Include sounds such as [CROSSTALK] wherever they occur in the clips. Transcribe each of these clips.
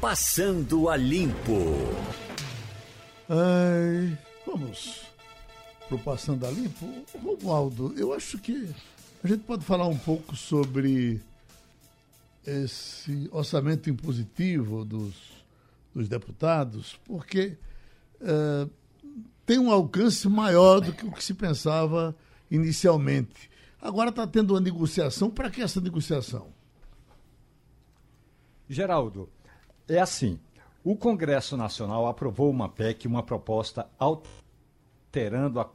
Passando a Limpo. Ai, vamos pro Passando a Limpo. Romualdo, eu acho que a gente pode falar um pouco sobre esse orçamento impositivo dos, dos deputados, porque uh, tem um alcance maior do que o que se pensava inicialmente. Agora está tendo uma negociação. Para que essa negociação? Geraldo, é assim. O Congresso Nacional aprovou uma PEC, uma proposta alterando a.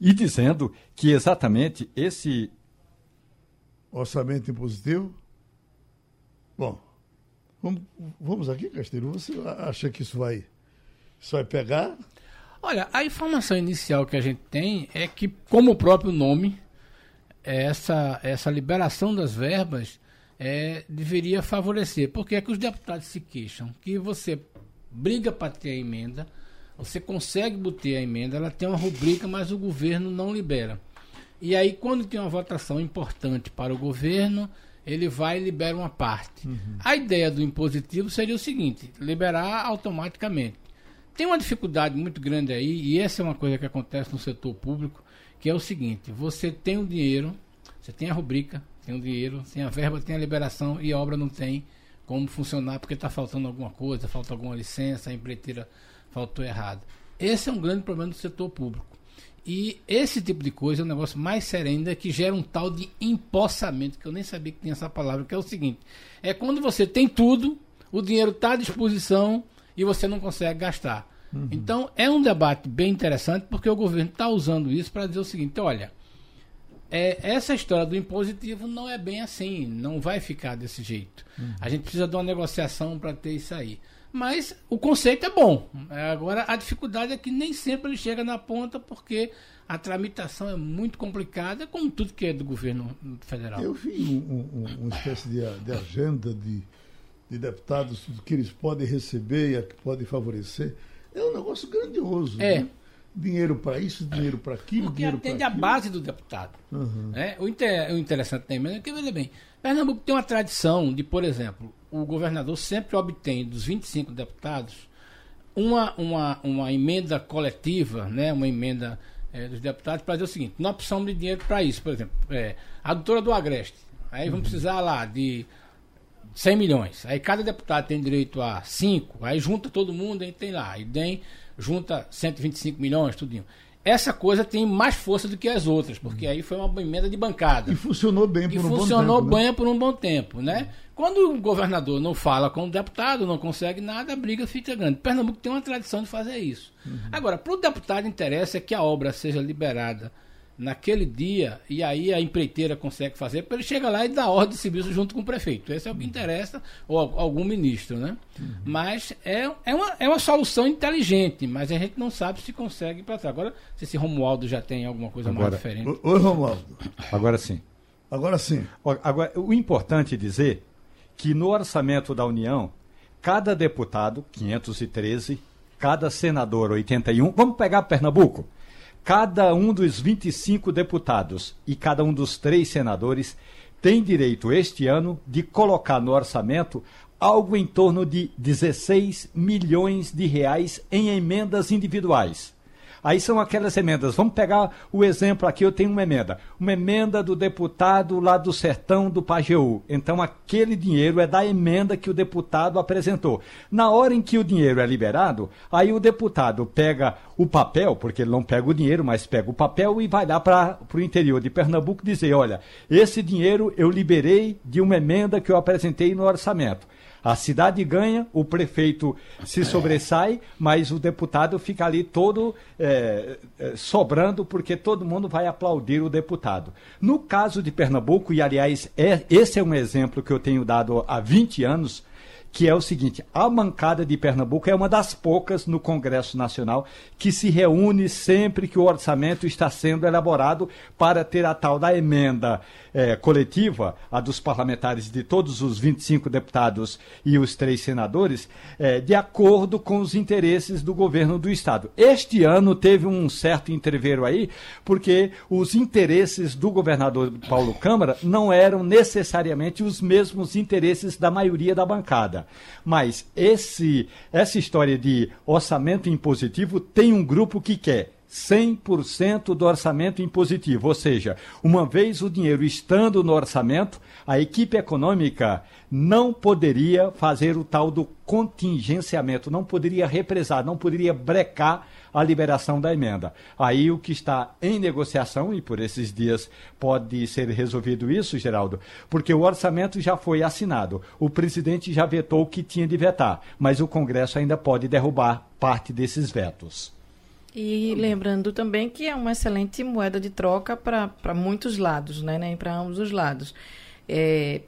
e dizendo que exatamente esse. Orçamento impositivo? Bom, vamos, vamos aqui, Castilho. Você acha que isso vai, isso vai pegar? Olha, a informação inicial que a gente tem é que, como o próprio nome, essa, essa liberação das verbas é, deveria favorecer. Porque é que os deputados se queixam que você briga para ter a emenda, você consegue botar a emenda, ela tem uma rubrica, mas o governo não libera. E aí, quando tem uma votação importante para o governo, ele vai e libera uma parte. Uhum. A ideia do impositivo seria o seguinte: liberar automaticamente. Tem uma dificuldade muito grande aí, e essa é uma coisa que acontece no setor público, que é o seguinte: você tem o dinheiro, você tem a rubrica, tem o dinheiro, tem a verba, tem a liberação e a obra não tem como funcionar porque está faltando alguma coisa, falta alguma licença, a empreiteira faltou errado. Esse é um grande problema do setor público. E esse tipo de coisa é um negócio mais sério ainda que gera um tal de empossamento, que eu nem sabia que tinha essa palavra, que é o seguinte: é quando você tem tudo, o dinheiro está à disposição e você não consegue gastar. Uhum. Então, é um debate bem interessante, porque o governo está usando isso para dizer o seguinte: olha, é, essa história do impositivo não é bem assim, não vai ficar desse jeito. Uhum. A gente precisa de uma negociação para ter isso aí. Mas o conceito é bom. É, agora, a dificuldade é que nem sempre ele chega na ponta, porque a tramitação é muito complicada, como tudo que é do governo federal. Eu vi um, um, uma espécie de, de agenda de de deputados que eles podem receber e a que podem favorecer, é um negócio grandioso. É. Né? Dinheiro para isso, dinheiro para aquilo, Porque dinheiro atende a base do deputado. Uhum. É, o, inter, o interessante também é que, veja bem, Pernambuco tem uma tradição de, por exemplo, o governador sempre obtém dos 25 deputados uma, uma, uma emenda coletiva, né, uma emenda é, dos deputados para dizer o seguinte: nós precisamos de dinheiro para isso. Por exemplo, é, a doutora do Agreste. Aí vamos uhum. precisar lá de 100 milhões. Aí cada deputado tem direito a 5, aí junta todo mundo, aí tem lá, e tem, junta 125 milhões, tudinho. Essa coisa tem mais força do que as outras, porque aí foi uma emenda de bancada. E funcionou bem por e um bom tempo. funcionou bem né? por um bom tempo, né? Quando o governador não fala com o deputado, não consegue nada, a briga fica grande. Pernambuco tem uma tradição de fazer isso. Uhum. Agora, para o deputado interessa que a obra seja liberada naquele dia, e aí a empreiteira consegue fazer, para ele chegar lá e dar ordem de serviço junto com o prefeito. Esse é o que interessa, ou algum ministro, né? Uhum. Mas é, é, uma, é uma solução inteligente, mas a gente não sabe se consegue para trás. Agora, se esse Romualdo já tem alguma coisa agora, mais diferente. Oi, Romualdo. Agora sim. Agora sim. Agora, o importante é dizer que no orçamento da União, cada deputado, 513, cada senador, 81, vamos pegar Pernambuco, Cada um dos 25 deputados e cada um dos três senadores tem direito este ano de colocar no orçamento algo em torno de 16 milhões de reais em emendas individuais. Aí são aquelas emendas. Vamos pegar o exemplo aqui, eu tenho uma emenda. Uma emenda do deputado lá do sertão do Pajeú. Então aquele dinheiro é da emenda que o deputado apresentou. Na hora em que o dinheiro é liberado, aí o deputado pega o papel, porque ele não pega o dinheiro, mas pega o papel e vai lá para o interior de Pernambuco dizer, olha, esse dinheiro eu liberei de uma emenda que eu apresentei no orçamento. A cidade ganha, o prefeito se sobressai, mas o deputado fica ali todo é, sobrando, porque todo mundo vai aplaudir o deputado. No caso de Pernambuco, e aliás, é, esse é um exemplo que eu tenho dado há 20 anos, que é o seguinte: a bancada de Pernambuco é uma das poucas no Congresso Nacional que se reúne sempre que o orçamento está sendo elaborado para ter a tal da emenda é, coletiva, a dos parlamentares de todos os 25 deputados e os três senadores, é, de acordo com os interesses do governo do Estado. Este ano teve um certo interveiro aí, porque os interesses do governador Paulo Câmara não eram necessariamente os mesmos interesses da maioria da bancada. Mas esse, essa história de orçamento impositivo tem um grupo que quer 100% do orçamento impositivo, ou seja, uma vez o dinheiro estando no orçamento, a equipe econômica não poderia fazer o tal do contingenciamento, não poderia represar, não poderia brecar a liberação da emenda. Aí o que está em negociação, e por esses dias pode ser resolvido isso, Geraldo, porque o orçamento já foi assinado. O presidente já vetou o que tinha de vetar, mas o Congresso ainda pode derrubar parte desses vetos. E lembrando também que é uma excelente moeda de troca para muitos lados, né, né para ambos os lados. É,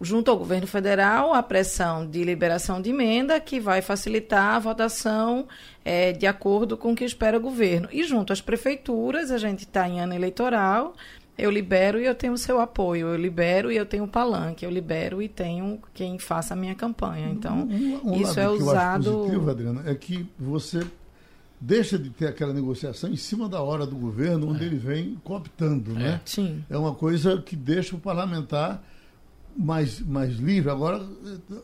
junto ao governo federal, a pressão de liberação de emenda, que vai facilitar a votação é, de acordo com o que espera o governo. E junto às prefeituras, a gente está em ano eleitoral, eu libero e eu tenho o seu apoio, eu libero e eu tenho o palanque, eu libero e tenho quem faça a minha campanha. Então, um, um isso é usado. Acho positivo, Adriana, é que você deixa de ter aquela negociação em cima da hora do governo, onde é. ele vem cooptando, é. né? Sim. É uma coisa que deixa o parlamentar mais, mais livre. Agora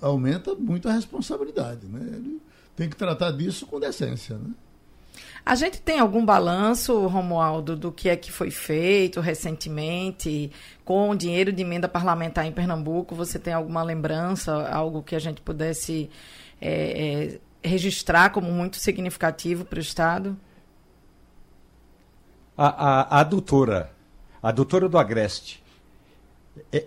aumenta muito a responsabilidade, né? Ele tem que tratar disso com decência, né? A gente tem algum balanço, Romualdo, do que é que foi feito recentemente com o dinheiro de emenda parlamentar em Pernambuco? Você tem alguma lembrança, algo que a gente pudesse é, é, registrar como muito significativo para o Estado? A, a, a doutora, a doutora do Agreste,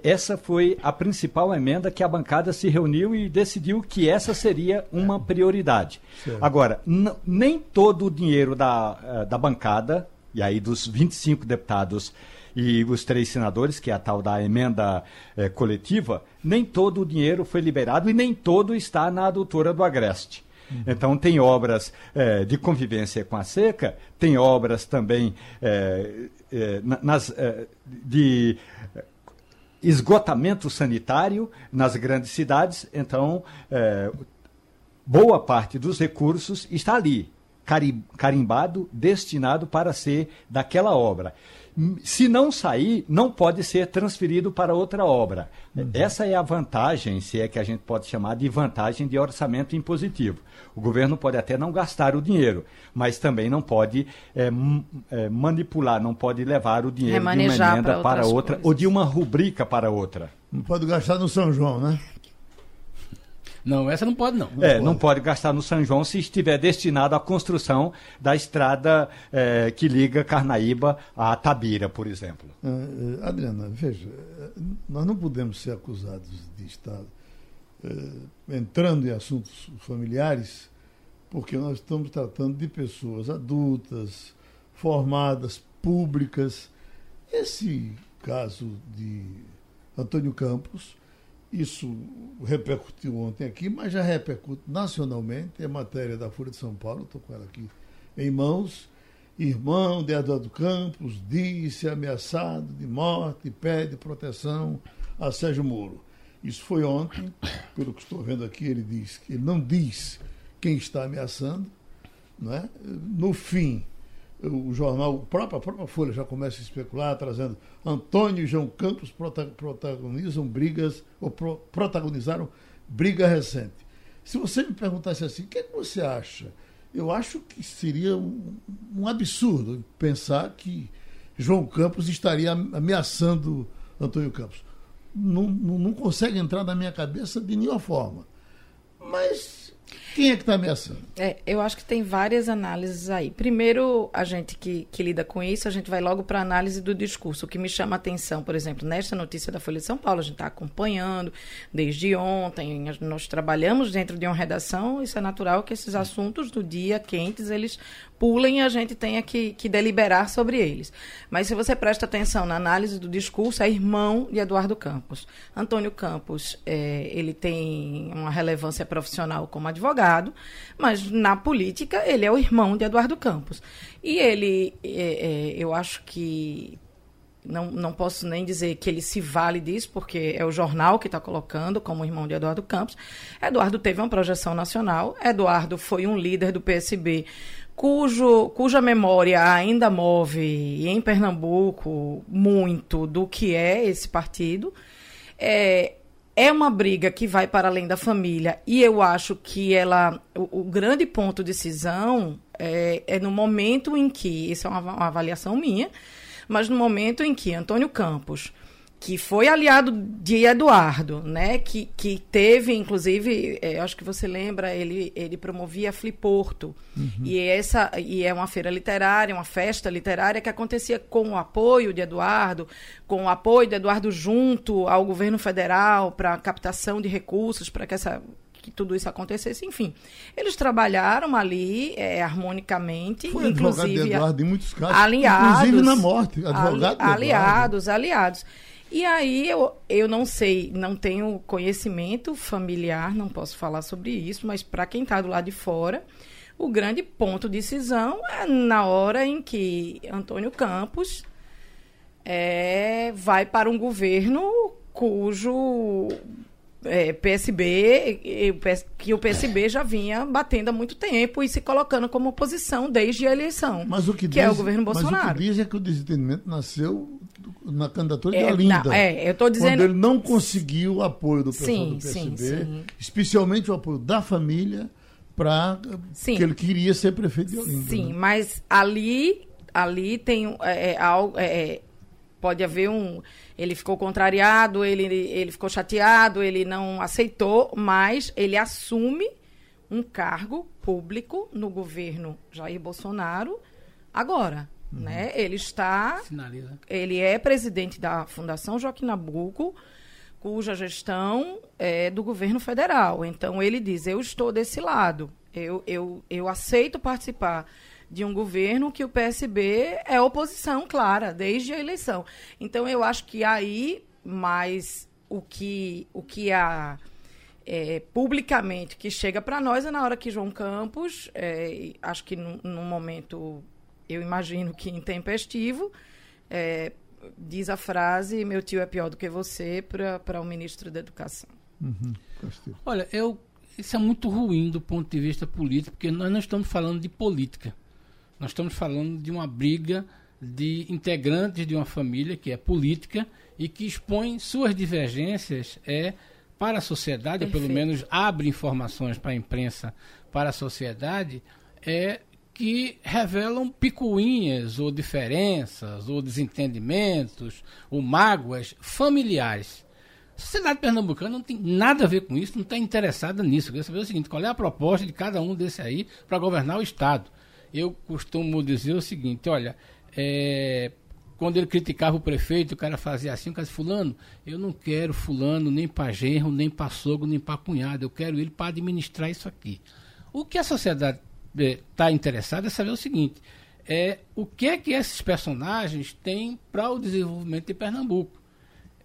essa foi a principal emenda que a bancada se reuniu e decidiu que essa seria uma prioridade. Certo. Agora, nem todo o dinheiro da, eh, da bancada, e aí dos 25 deputados e os três senadores, que é a tal da emenda eh, coletiva, nem todo o dinheiro foi liberado e nem todo está na doutora do Agreste. Uhum. Então, tem obras é, de convivência com a seca, tem obras também é, é, nas, de esgotamento sanitário nas grandes cidades. Então, boa parte dos recursos está ali, carimbado, destinado para ser daquela obra se não sair, não pode ser transferido para outra obra. Uhum. Essa é a vantagem, se é que a gente pode chamar de vantagem de orçamento impositivo. O governo pode até não gastar o dinheiro, mas também não pode é, é, manipular, não pode levar o dinheiro de uma emenda para outra coisas. ou de uma rubrica para outra. Não pode gastar no São João, né? Não, essa não pode não. não é, pode. não pode gastar no São João se estiver destinado à construção da estrada é, que liga Carnaíba a Tabira, por exemplo. Uh, Adriana, veja, nós não podemos ser acusados de estar uh, entrando em assuntos familiares, porque nós estamos tratando de pessoas adultas, formadas, públicas. Esse caso de Antônio Campos isso repercutiu ontem aqui, mas já repercute nacionalmente. É matéria da Folha de São Paulo, estou com ela aqui em mãos. Irmão de Eduardo Campos disse ameaçado de morte e pede proteção a Sérgio Moro. Isso foi ontem, pelo que estou vendo aqui, ele diz que ele não diz quem está ameaçando. Não é? No fim, o jornal, a própria, a própria Folha já começa a especular, trazendo Antônio e João Campos protagonizam brigas, ou pro, protagonizaram briga recente. Se você me perguntasse assim, o que, é que você acha? Eu acho que seria um, um absurdo pensar que João Campos estaria ameaçando Antônio Campos. Não, não, não consegue entrar na minha cabeça de nenhuma forma. Mas quem é que está ameaçando? É, eu acho que tem várias análises aí. Primeiro, a gente que, que lida com isso, a gente vai logo para a análise do discurso. O que me chama a atenção, por exemplo, nesta notícia da Folha de São Paulo, a gente está acompanhando desde ontem, nós trabalhamos dentro de uma redação, isso é natural que esses assuntos do dia quentes, eles pulem e a gente tenha que, que deliberar sobre eles. Mas se você presta atenção na análise do discurso, é irmão de Eduardo Campos. Antônio Campos, é, ele tem uma relevância profissional como advogado, mas na política ele é o irmão de Eduardo Campos. E ele, é, é, eu acho que não, não posso nem dizer que ele se vale disso, porque é o jornal que está colocando como irmão de Eduardo Campos. Eduardo teve uma projeção nacional. Eduardo foi um líder do PSB cujo, cuja memória ainda move em Pernambuco muito do que é esse partido. É, é uma briga que vai para além da família e eu acho que ela o, o grande ponto de cisão é, é, no momento em que isso é uma, uma, avaliação minha mas no momento em que Antônio Campos que foi aliado de Eduardo, né? Que, que teve, inclusive, é, acho que você lembra, ele, ele promovia Fliporto. Uhum. E, essa, e é uma feira literária, uma festa literária que acontecia com o apoio de Eduardo, com o apoio de Eduardo junto ao governo federal para captação de recursos, para que essa que tudo isso acontecesse, enfim. Eles trabalharam ali é, harmonicamente, Foi inclusive de Eduardo, em muitos casos, aliados, inclusive na morte, advogado ali, aliados, aliados. E aí eu, eu não sei, não tenho conhecimento familiar, não posso falar sobre isso, mas para quem está do lado de fora, o grande ponto de cisão é na hora em que Antônio Campos é, vai para um governo cujo é, PSB, que o PSB já vinha batendo há muito tempo e se colocando como oposição desde a eleição, mas o que, que diz, é o governo Bolsonaro. Mas o que diz é que o desentendimento nasceu na candidatura é, de Olinda. Não, é, eu estou dizendo... Quando ele não conseguiu o apoio do pessoal sim, do PSB, sim, sim. especialmente o apoio da família, para que ele queria ser prefeito de Olinda. Sim, né? mas ali, ali tem é, é, algo... É, pode haver um... Ele ficou contrariado, ele, ele ficou chateado, ele não aceitou, mas ele assume um cargo público no governo Jair Bolsonaro agora. Uhum. Né? Ele está. Ele é presidente da Fundação Joaquim Nabuco, cuja gestão é do governo federal. Então ele diz: eu estou desse lado. Eu, eu, eu aceito participar de um governo que o PSB é oposição clara desde a eleição. Então eu acho que aí mais o que o que há é, publicamente que chega para nós é na hora que João Campos, é, acho que num, num momento eu imagino que intempestivo, é, diz a frase: meu tio é pior do que você, para o ministro da Educação. Uhum. Olha, eu, isso é muito ruim do ponto de vista político, porque nós não estamos falando de política. Nós estamos falando de uma briga de integrantes de uma família que é política e que expõe suas divergências é para a sociedade, ou pelo menos abre informações para a imprensa, para a sociedade, é que revelam picuinhas ou diferenças ou desentendimentos ou mágoas familiares. A sociedade pernambucana não tem nada a ver com isso, não está interessada nisso. Eu queria saber o seguinte: qual é a proposta de cada um desse aí para governar o Estado? Eu costumo dizer o seguinte: olha, é, quando ele criticava o prefeito, o cara fazia assim, o cara disse, fulano, eu não quero fulano nem para genro, nem para sogro, nem para cunhado, eu quero ele para administrar isso aqui. O que a sociedade está interessado é saber o seguinte: é o que é que esses personagens têm para o desenvolvimento de Pernambuco.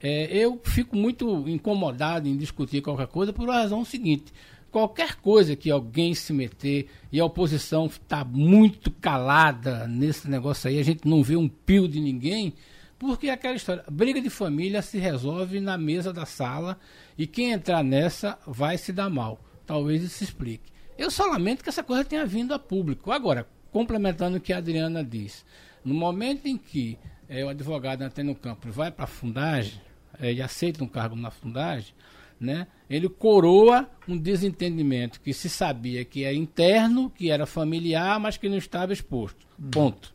É, eu fico muito incomodado em discutir qualquer coisa por uma razão seguinte: qualquer coisa que alguém se meter e a oposição está muito calada nesse negócio aí, a gente não vê um pio de ninguém, porque é aquela história, briga de família se resolve na mesa da sala e quem entrar nessa vai se dar mal. Talvez isso explique. Eu só lamento que essa coisa tenha vindo a público. Agora, complementando o que a Adriana diz, no momento em que é, o advogado Antônio Campos vai para a fundagem é, e aceita um cargo na fundagem, né, ele coroa um desentendimento que se sabia que era interno, que era familiar, mas que não estava exposto. Hum. Ponto.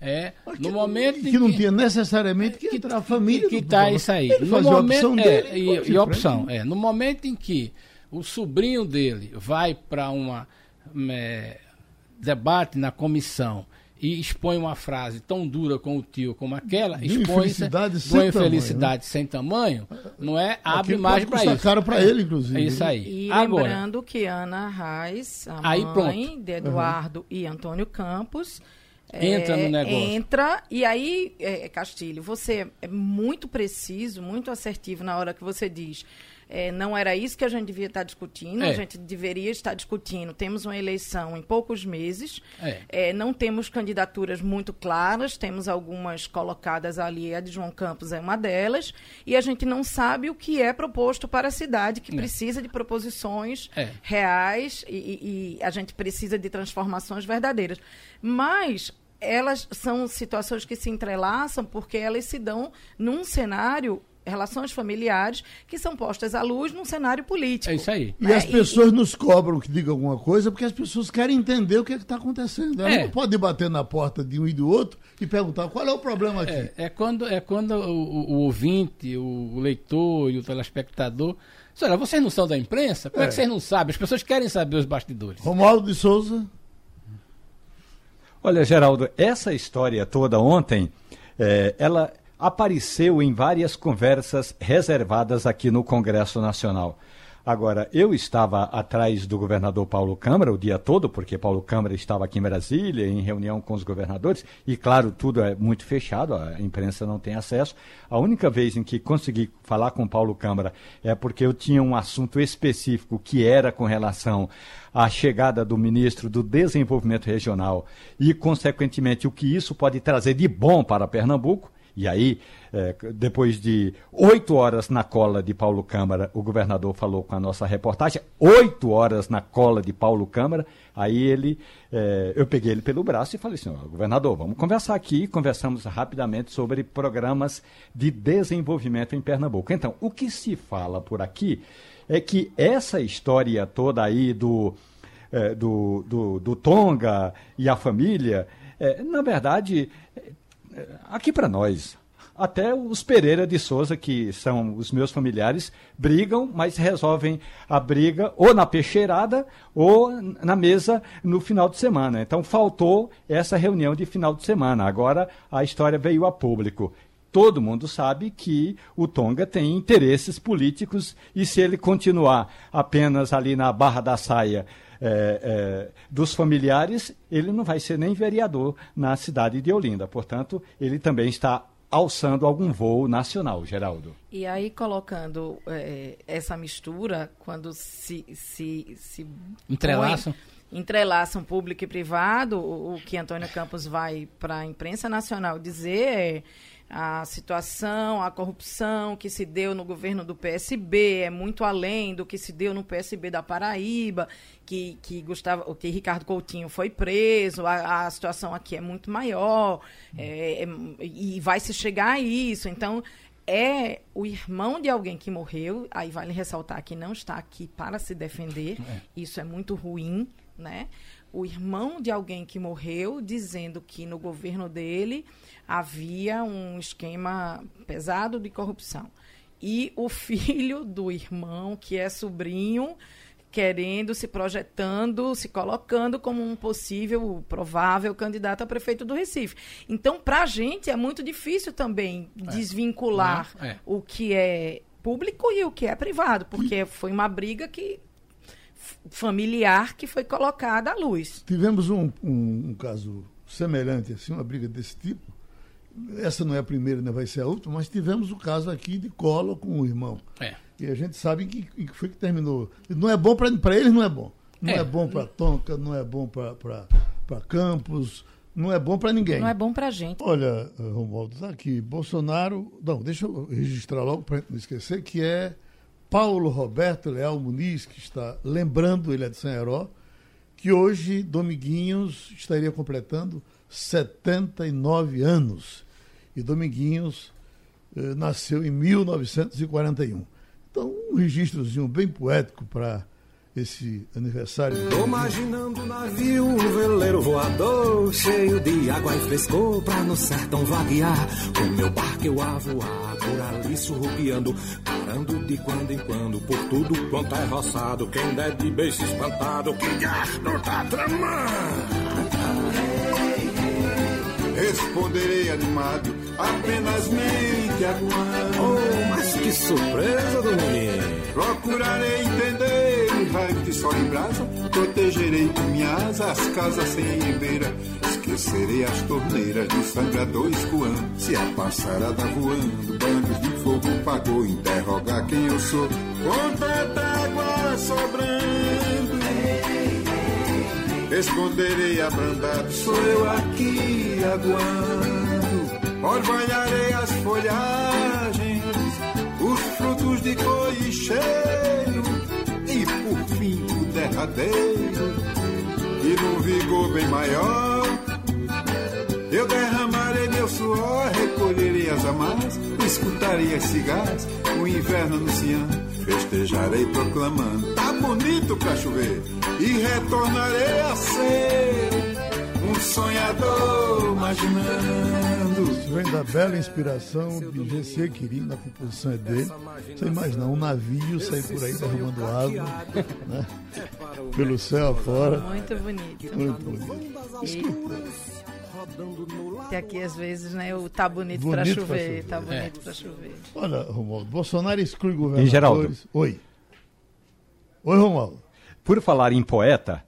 É, no momento que, que não tinha necessariamente que, que entrar a família. Que está isso aí. Ele no momento, a opção é, dele, e, e opção, é, no momento em que o sobrinho dele vai para um é, debate na comissão e expõe uma frase tão dura com o tio como aquela, expõe uma infelicidade né? sem tamanho, não é? Abre margem para isso. caro para ele, inclusive. É isso aí. E Agora, lembrando que Ana Reis, a aí, mãe pronto. de Eduardo uhum. e Antônio Campos, entra é, no negócio. Entra, e aí, é, Castilho, você é muito preciso, muito assertivo na hora que você diz é, não era isso que a gente devia estar discutindo, é. a gente deveria estar discutindo. Temos uma eleição em poucos meses, é. é. não temos candidaturas muito claras, temos algumas colocadas ali, a de João Campos é uma delas, e a gente não sabe o que é proposto para a cidade, que é. precisa de proposições é. reais e, e, e a gente precisa de transformações verdadeiras. Mas elas são situações que se entrelaçam porque elas se dão num cenário relações familiares que são postas à luz num cenário político. É isso aí. E É, as e- pessoas nos cobram que diga alguma coisa porque as pessoas querem entender o que é está acontecendo. Ela É. não pode bater na porta de um e do outro e perguntar qual é o problema aqui. É, é quando, é quando o, o- o ouvinte, o, o leitor e o telespectador. Olha, vocês não são da imprensa? Como é, É. que vocês não sabem? As pessoas querem saber os bastidores. Romualdo de Souza. Olha, Geraldo, essa história toda ontem, eh, ela apareceu em várias conversas reservadas aqui no Congresso Nacional. Agora, eu estava atrás do governador Paulo Câmara o dia todo, porque Paulo Câmara estava aqui em Brasília, em reunião com os governadores, e claro, tudo é muito fechado, a imprensa não tem acesso. A única vez em que consegui falar com Paulo Câmara é porque eu tinha um assunto específico que era com relação à chegada do ministro do Desenvolvimento Regional e, consequentemente, o que isso pode trazer de bom para Pernambuco. E aí, eh, depois de oito horas na cola de Paulo Câmara, o governador falou com a nossa reportagem, oito horas na cola de Paulo Câmara, aí ele, eh, eu peguei ele pelo braço e falei assim, "Ó, governador, vamos conversar aqui, conversamos rapidamente sobre programas de desenvolvimento em Pernambuco. Então, o que se fala por aqui é que essa história toda aí do, eh, do, do, do Tonga e a família, eh, na verdade, aqui para nós. Até os Pereira de Souza, que são os meus familiares, brigam, mas resolvem a briga ou na peixeirada ou na mesa no final de semana. Então faltou essa reunião de final de semana. Agora a história veio a público. Todo mundo sabe que o Tonga tem interesses políticos e se ele continuar apenas ali na barra da saia é, é, dos familiares, ele não vai ser nem vereador na cidade de Olinda. Portanto, ele também está alçando algum voo nacional, Geraldo. E aí, colocando eh, essa mistura, quando se, se, se Entrelaçam. põe- entrelaçam público e privado, o, o que Antônio Campos vai para a imprensa nacional dizer é a situação, a corrupção que se deu no governo do PSB é muito além do que se deu no PSB da Paraíba, que, que, Gustavo, que Ricardo Coutinho foi preso, a, a situação aqui é muito maior, é, é, e vai se chegar a isso. Então, é o irmão de alguém que morreu, aí vale ressaltar que não está aqui para se defender, isso é muito ruim, né? O irmão de alguém que morreu dizendo que no governo dele havia um esquema pesado de corrupção. E o [LAUGHS] filho do irmão, que é sobrinho, querendo, se projetando, se colocando como um possível, provável candidato a prefeito do Recife. Então, para a gente é muito difícil também desvincular Não, é. o que é público e o que é privado, porque foi uma briga que familiar que foi colocada à luz. Tivemos um, um- um caso semelhante, assim, uma briga desse tipo. Essa não é a primeira, nem vai ser a última, mas tivemos o caso aqui de Collor com o irmão. É. E a gente sabe que, que foi que terminou. Não é bom para eles, não é bom. Não é, É. bom para Tonka, não é bom para Campos, não é bom para ninguém. Não é bom pra gente. Olha, Romualdo, está aqui. Bolsonaro. Não, deixa eu registrar logo para não esquecer que é Paulo Roberto Leal Muniz, que está lembrando, ele é de São Heró, que hoje Dominguinhos estaria completando 79 anos. E Dominguinhos eh, nasceu em 1941. Então, um registrozinho bem poético para esse aniversário. Tô imaginando um navio, um veleiro voador, cheio de água e frescor pra no sertão vaguear. Com meu barco eu a voar, por ali surrupiando, parando de quando em quando, por tudo quanto é roçado. Quem der de beijo espantado, que gasto tá tramando. Responderei animado, apenas mente aguando. Oh, mas que surpresa, Dominguinho! Procurarei entender o raio de sol em brasa, protegerei com minha asa as casas sem ribeira. Esquecerei as torneiras do sangrador escoando. Se a passarada voando, bandos de fogo pagou, interrogar quem eu sou. Com tanta água sobrando. Responderei abrandado, sou eu aqui aguando. Orvalharei as folhagens, os frutos de cor e cheiro, e por fim o derradeiro, e num vigor bem maior, Eu derramarei meu suor, recolherei as amarras, escutarei as cigarras, o inverno anunciando. Festejarei proclamando, tá bonito pra chover, e retornarei a ser um sonhador imaginando. Isso vem da bela inspiração de GC Quirino, a composição é dele. Você imagina, um navio sair por aí derramando água, né? Pelo céu afora. Muito bonito. Muito bonito. E aqui, às vezes, né, o tá bonito, Bonito pra pra chover, chover. tá bonito pra chover. Olha, Romualdo, Bolsonaro exclui E governadores. Geraldo? Oi. Oi, Romualdo. Por falar em poeta,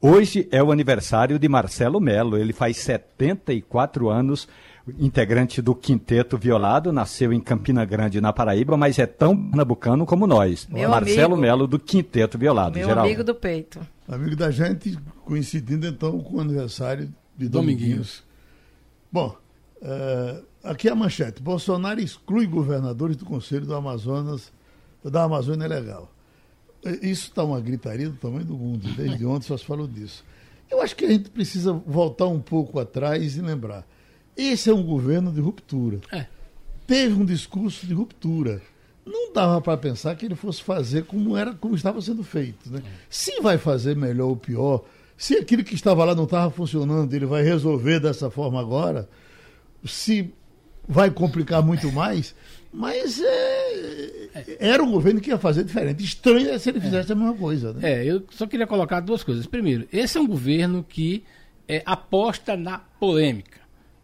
hoje é o aniversário de Marcelo Melo. Ele faz 74 anos, integrante do Quinteto Violado, nasceu em Campina Grande, na Paraíba, mas é tão pernambucano como nós. Meu Marcelo amigo. Melo do Quinteto Violado. Meu Geraldo. amigo do peito. Amigo da gente, coincidindo então com o aniversário de Dominguinhos. Dominguinhos. Bom, eh, aqui é a manchete. Bolsonaro exclui governadores do Conselho do Amazonas, da Amazônia Legal. Isso está uma gritaria do tamanho do mundo. Desde ontem só se falou disso. Eu acho que a gente precisa voltar um pouco atrás e lembrar. Esse é um governo de ruptura. É. Teve um discurso de ruptura. Não dava para pensar que ele fosse fazer como era, como estava sendo feito. Né? Se vai fazer melhor ou pior, se aquilo que estava lá não estava funcionando, ele vai resolver dessa forma agora, se vai complicar muito mais, mas é, era um governo que ia fazer diferente. Estranho é se ele fizesse a mesma coisa. Né? É, eu só queria colocar duas coisas. Primeiro, esse é um governo que é, aposta na polêmica.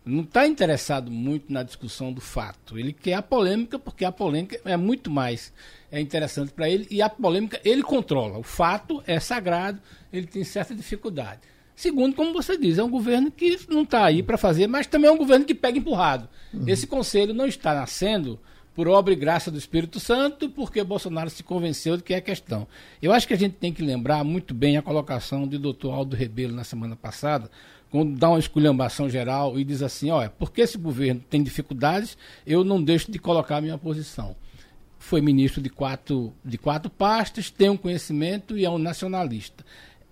Não está interessado muito na discussão do fato. Ele quer a polêmica porque a polêmica é muito mais é interessante para ele e a polêmica ele controla. O fato é sagrado, ele tem certa dificuldade. Segundo, como você diz, é um governo que não está aí para fazer, mas também é um governo que pega empurrado. Esse conselho não está nascendo por obra e graça do Espírito Santo, porque Bolsonaro se convenceu de que é a questão. Eu acho que a gente tem que lembrar muito bem a colocação do doutor Aldo Rebelo na semana passada, quando dá uma esculhambação geral e diz assim, olha, porque esse governo tem dificuldades, eu não deixo de colocar a minha posição. Foi ministro de quatro, de quatro pastas, tem um conhecimento e é um nacionalista.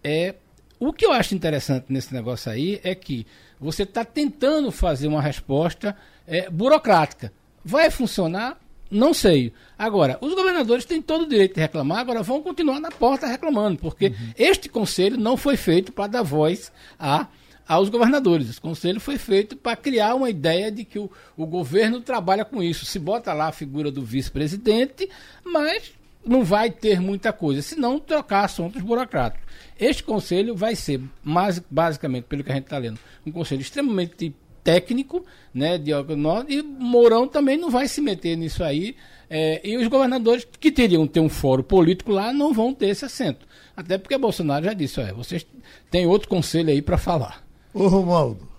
É, o que eu acho interessante nesse negócio aí é que você está tentando fazer uma resposta é, burocrática. Vai funcionar? Não sei. Agora, os governadores têm todo o direito de reclamar, agora vão continuar na porta reclamando, porque este conselho não foi feito para dar voz a, aos governadores. Esse conselho foi feito para criar uma ideia de que o, o governo trabalha com isso. Se bota lá a figura do vice-presidente, mas não vai ter muita coisa, se não trocar assuntos burocráticos. Este conselho vai ser, mais, basicamente, pelo que a gente está lendo, um conselho extremamente técnico, né, de e Mourão também não vai se meter nisso aí, é, e os governadores que teriam ter um fórum político lá não vão ter esse assento. Até porque Bolsonaro já disse, olha, vocês têm outro conselho aí para falar. Ô, Romualdo,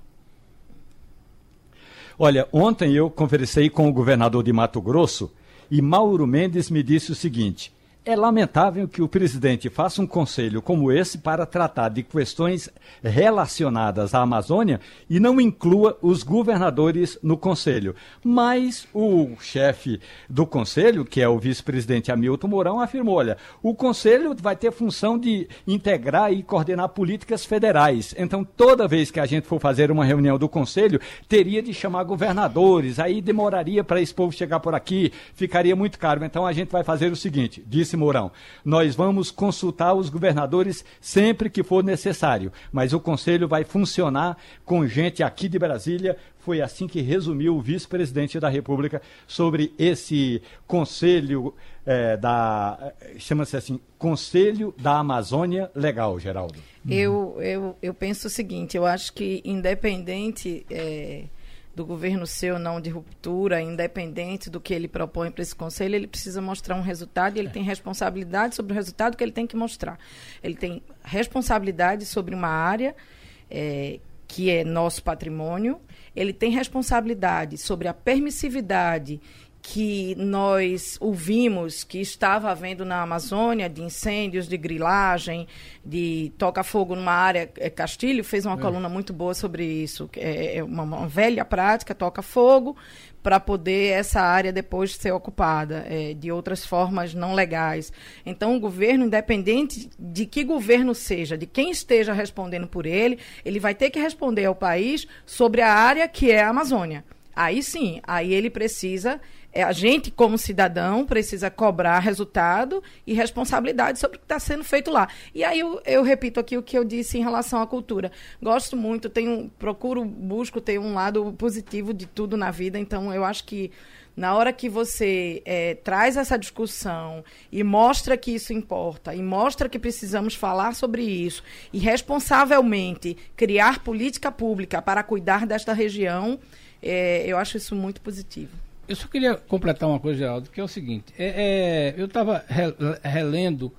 Olha, ontem eu conversei com o governador de Mato Grosso e Mauro Mendes me disse o seguinte: é lamentável que o presidente faça um conselho como esse para tratar de questões relacionadas à Amazônia e não inclua os governadores no conselho. Mas o chefe do conselho, que é o vice-presidente Hamilton Mourão, afirmou: olha, o conselho vai ter função de integrar e coordenar políticas federais. Então, toda vez que a gente for fazer uma reunião do conselho, teria de chamar governadores, aí demoraria para esse povo chegar por aqui, ficaria muito caro. Então, a gente vai fazer o seguinte, disse Mourão, nós vamos consultar os governadores sempre que for necessário, mas o conselho vai funcionar com gente aqui de Brasília. Foi assim que resumiu o vice-presidente da República sobre esse conselho eh, da. eh, chama-se assim, Conselho da Amazônia Legal, Geraldo. Eu, eu, eu penso o seguinte, eu acho que independente eh, do governo ser ou não de ruptura, independente do que ele propõe para esse conselho, ele precisa mostrar um resultado e ele tem responsabilidade sobre o resultado que ele tem que mostrar. Ele tem responsabilidade sobre uma área eh, que é nosso patrimônio, ele tem responsabilidade sobre a permissividade que nós ouvimos que estava havendo na Amazônia de incêndios, de grilagem, de toca-fogo numa área. É, Castilho fez uma é. coluna muito boa sobre isso. É, é uma, uma velha prática, toca-fogo, para poder essa área depois ser ocupada é, de outras formas não legais. Então, o governo, independente de que governo seja, de quem esteja respondendo por ele, ele vai ter que responder ao país sobre a área que é a Amazônia. Aí sim, aí ele precisa é, a gente, como cidadão, precisa cobrar resultado e responsabilidade sobre o que está sendo feito lá. E aí eu, eu, repito aqui o que eu disse em relação à cultura. Gosto muito, tenho, procuro, busco ter um lado positivo de tudo na vida, então eu acho que na hora que você é, traz essa discussão e mostra que isso importa, e mostra que precisamos falar sobre isso, e responsavelmente criar política pública para cuidar desta região, é, eu acho isso muito positivo. Eu só queria completar uma coisa, Geraldo, que é o seguinte: é, é eu estava relendo,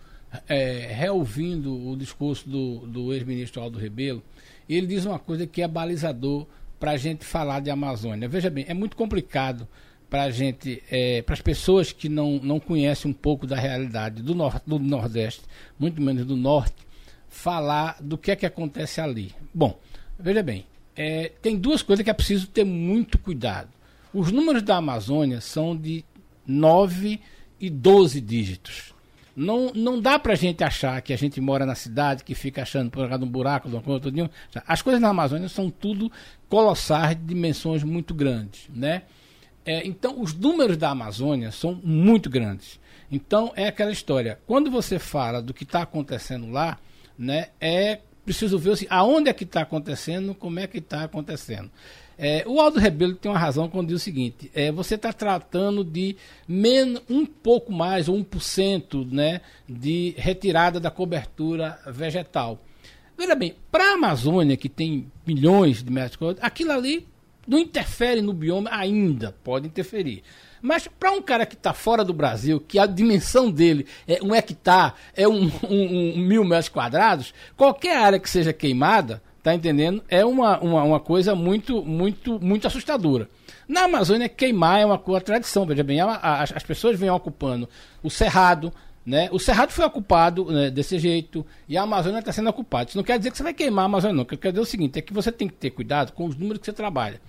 é, reouvindo o discurso do, do ex-ministro Aldo Rebelo, e ele diz uma coisa que é balizador para a gente falar de Amazônia. Veja bem, é muito complicado para gente, é, para as pessoas que não, não conhecem um pouco da realidade do, nor do Nordeste, muito menos do Norte, falar do que é que acontece ali. Bom, veja bem, é, tem duas coisas que é preciso ter muito cuidado. Os números da Amazônia são de 9 e 12 dígitos. Não, não dá para a gente achar que a gente mora na cidade, que fica achando por causa de um buraco, de uma coisa, tudo. As coisas na Amazônia são tudo colossais de dimensões muito grandes, né? É, então, os números da Amazônia são muito grandes. Então, é aquela história. Quando você fala do que está acontecendo lá, né, é preciso ver assim, aonde é que está acontecendo, como é que está acontecendo. É, o Aldo Rebelo tem uma razão quando diz o seguinte: é, você está tratando de menos, um pouco mais, ou 1%, né, de retirada da cobertura vegetal. Veja bem, para a Amazônia, que tem milhões de metros quadrados, aquilo ali não interfere no bioma ainda, pode interferir. Mas para um cara que está fora do Brasil, que a dimensão dele é um hectare, é um, [LAUGHS] um, um mil metros quadrados, qualquer área que seja queimada, Tá entendendo? É uma, uma, uma coisa muito, muito, muito assustadora. Na Amazônia, queimar é uma, uma tradição. Veja bem, a, a, as pessoas vêm ocupando o Cerrado, né? O Cerrado foi ocupado né, desse jeito e a Amazônia está sendo ocupada. Isso não quer dizer que você vai queimar a Amazônia, não. O que quer dizer é o seguinte: é que você tem que ter cuidado com os números que você trabalha.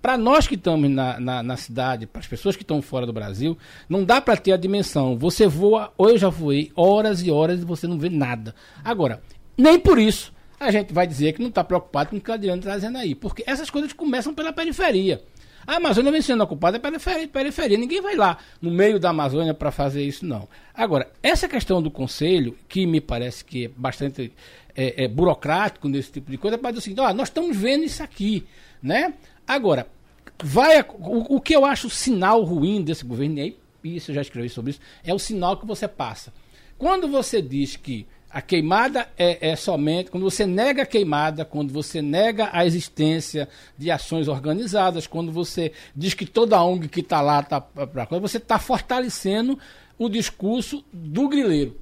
Para nós que estamos na, na, na cidade, para as pessoas que estão fora do Brasil, não dá para ter a dimensão. Você voa, ou eu já voei, horas e horas e você não vê nada. Agora, nem por isso a gente vai dizer que não está preocupado com o que o Adriano está trazendo aí. Porque essas coisas começam pela periferia. A Amazônia vem sendo ocupada pela periferia. Ninguém vai lá no meio da Amazônia para fazer isso, não. Agora, essa questão do conselho, que me parece que é bastante é, é, burocrático nesse tipo de coisa, mas assim, ó, nós estamos vendo isso aqui, né? Agora, vai o, o que eu acho sinal ruim desse governo, e isso eu já escrevi sobre isso, é o sinal que você passa. Quando você diz que a queimada é, é, somente quando você nega a queimada, quando você nega a existência de ações organizadas, quando você diz que toda ONG que está lá está para coisa, você está fortalecendo o discurso do grileiro.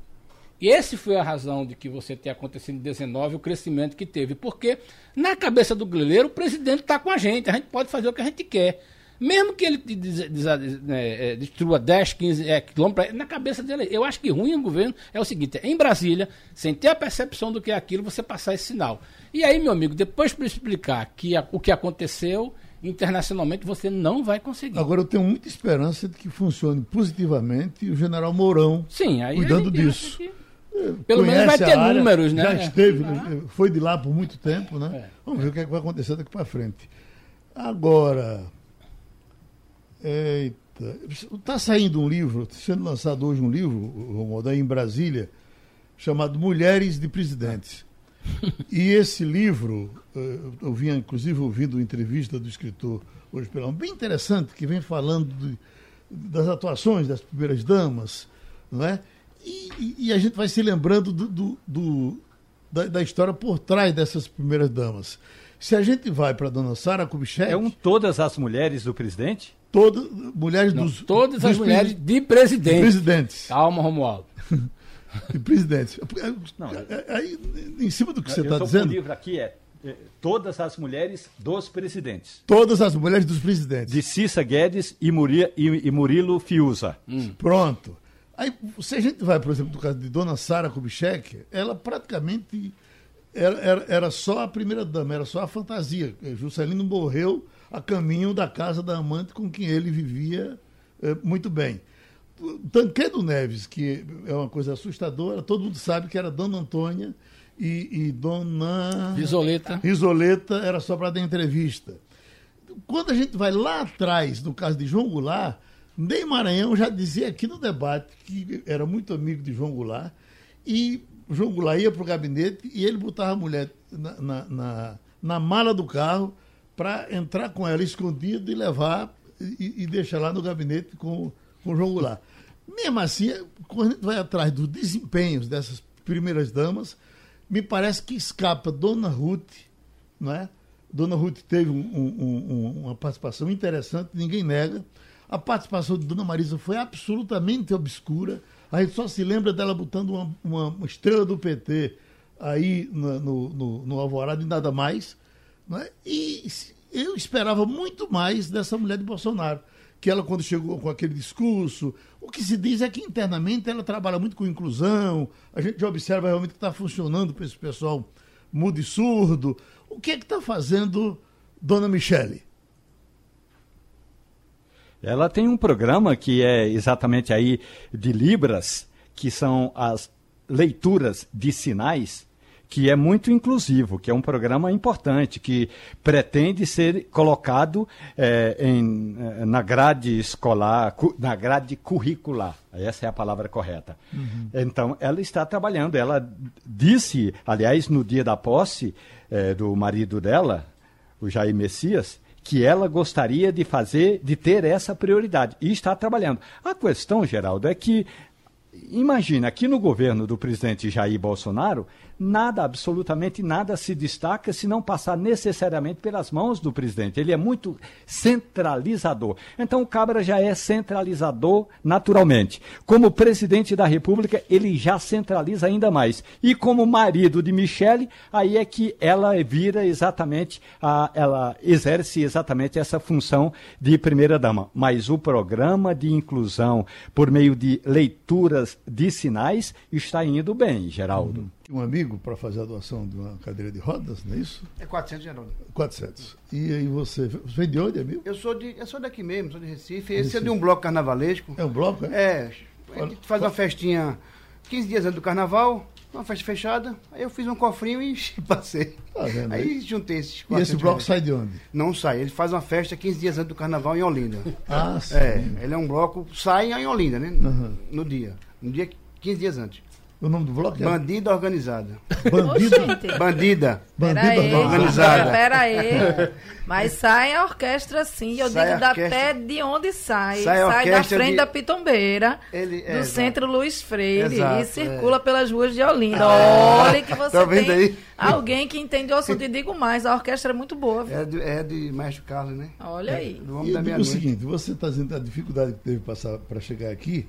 E esse foi a razão de que você ter acontecido em 19 o crescimento que teve. Porque na cabeça do grileiro o presidente está com a gente, a gente pode fazer o que a gente quer. Mesmo que ele des, des, é, é, destrua 10, 15 é, quilômetros, na cabeça dele, eu acho que ruim o governo é o seguinte: é, em Brasília, sem ter a percepção do que é aquilo, você passar esse sinal. E aí, meu amigo, depois para explicar que a, o que aconteceu internacionalmente, você não vai conseguir. Agora, eu tenho muita esperança de que funcione positivamente o general Mourão Sim, aí cuidando disso. Que... É, Pelo menos vai ter área, números, né? Já esteve, ah. foi de lá por muito tempo, né? É. Vamos ver o que, é que vai acontecer daqui para frente. Agora, Eita. Está saindo um livro, tá sendo lançado hoje um livro, Romualdo, em Brasília, chamado Mulheres de Presidentes. [LAUGHS] e esse livro, eh, eu vinha inclusive ouvindo uma entrevista do escritor hoje pela bem interessante, que vem falando de, das atuações das primeiras damas, não é? E, e a gente vai se lembrando do, do, do da, da, história por trás dessas primeiras damas. Se a gente vai para a dona Sara Kubitschek... É um todas as mulheres do presidente? Todas, mulheres Não, dos... Todas dos as mulheres de presidentes. presidentes. Calma, Romualdo. [LAUGHS] de presidentes. Não, é, é, aí, em cima do que você está dizendo... O livro aqui é eh, todas as mulheres dos presidentes. Todas as mulheres dos presidentes. De Cissa Guedes e, Muri, e, e Murilo Fiuza. Pronto. Aí, se a gente vai, por exemplo, no caso de Dona Sara Kubitschek, ela praticamente era, era, era só a primeira dama, era só a fantasia. Juscelino morreu a caminho da casa da amante com quem ele vivia eh, muito bem. Tanquedo Neves, que é uma coisa assustadora, todo mundo sabe que era Dona Antônia e, e Dona Isoleta. Isoleta era só para dar entrevista. Quando a gente vai lá atrás, no caso de João Goulart, Ney Maranhão já dizia aqui no debate que era muito amigo de João Goulart e João Goulart ia para o gabinete e ele botava a mulher na, na, na, na mala do carro para entrar com ela escondida e levar e, e deixar lá no gabinete com, com João Goulart. Mesmo assim, quando a gente vai atrás dos desempenhos dessas primeiras damas, me parece que escapa Dona Ruth, não é? Dona Ruth teve um, um, um, uma participação interessante, ninguém nega. A participação de Dona Marisa foi absolutamente obscura. A gente só se lembra dela botando uma, uma, estrela do PT aí no, no, no, no Alvorada e nada mais. Não é? E eu esperava muito mais dessa mulher de Bolsonaro. Que ela, quando chegou com aquele discurso, o que se diz é que internamente ela trabalha muito com inclusão, a gente já observa realmente que está funcionando para esse pessoal mudo e surdo. O que é que está fazendo Dona Michele? Ela tem um programa que é exatamente aí de Libras, que são as leituras de sinais, que é muito inclusivo, que é um programa importante, que pretende ser colocado é, em, na grade escolar, na grade curricular. Essa é a palavra correta. Uhum. Então, ela está trabalhando. Ela disse, aliás, no dia da posse é, do marido dela, o Jair Messias, que ela gostaria de fazer, de ter essa prioridade e está trabalhando. A questão, Geraldo, é que imagina, aqui no governo do presidente Jair Bolsonaro, nada, absolutamente nada se destaca se não passar necessariamente pelas mãos do presidente. Ele é muito centralizador. Então o Cabra já é centralizador naturalmente. Como presidente da República, ele já centraliza ainda mais. E como marido de Michele, aí é que ela vira exatamente, a, ela exerce exatamente essa função de primeira-dama. Mas o programa de inclusão por meio de leituras de sinais está indo bem, Geraldo. Uhum um amigo para fazer a doação de uma cadeira de rodas, não é isso? É 400, Geraldo. 400. E aí você, você vem de onde, amigo? Eu sou, de, eu sou daqui mesmo, sou de Recife. Esse Recife. é de um bloco carnavalesco. É um bloco, é? É. A gente faz uma festinha 15 dias antes do carnaval, uma festa fechada. Aí eu fiz um cofrinho e [LAUGHS] passei. Tá vendo, aí, aí juntei esses E esse bloco sai de onde? Não sai. Ele faz uma festa 15 dias antes do carnaval em Olinda. Ah, sim. É, ele é um bloco, sai em Olinda, né? Uhum. No dia. No dia 15 dias antes. O nome do bloco é? Bandida Organizada. Bandida? Bandida. Bandida Organizada. Pera aí. Mas sai a orquestra sim. Eu sai digo até de onde sai. Sai, sai da frente de... da Pitombeira, Ele, é, do Centro Luiz Freire exato, e circula é. pelas ruas de Olinda. Ah, Olha que você tá tem aí? alguém que entende o assunto. E digo mais, a orquestra é muito boa. É de, é de Maestro Carlos, né? Olha aí. Do homem e da o seguinte, você está dizendo a dificuldade que teve para chegar aqui.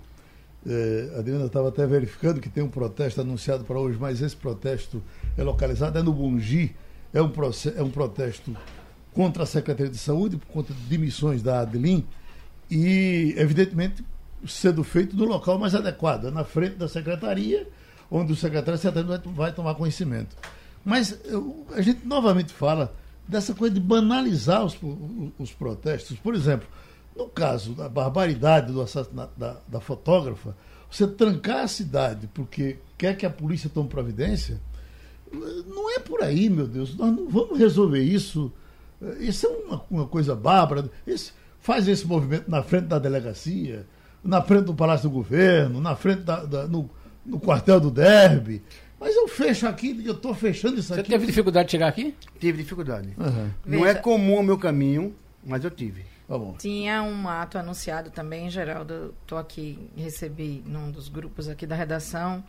É, a Adriana estava até verificando que tem um protesto anunciado para hoje, mas esse protesto é localizado, é no Bungi, é um, é um protesto contra a Secretaria de Saúde, por conta de demissões da Adelim, e, evidentemente, sendo feito no local mais adequado, é na frente da Secretaria, onde o secretário certamente vai, vai tomar conhecimento. Mas eu, a gente novamente fala dessa coisa de banalizar os, os protestos. Por exemplo, no caso da barbaridade do assassinato da, da fotógrafa, você trancar a cidade porque quer que a polícia tome providência, não é por aí, meu Deus. Nós não vamos resolver isso. Isso é uma, uma coisa bárbara. Esse, faz esse movimento na frente da delegacia, na frente do Palácio do Governo, na frente da, da no, no quartel do Derby. Mas eu fecho aqui, eu estou fechando isso Você aqui. Você teve dificuldade de chegar aqui? Tive dificuldade. Uhum. Não é comum o meu caminho, mas eu tive. Tá Tinha um ato anunciado também, Geraldo. Estou aqui, recebi num dos grupos aqui da redação.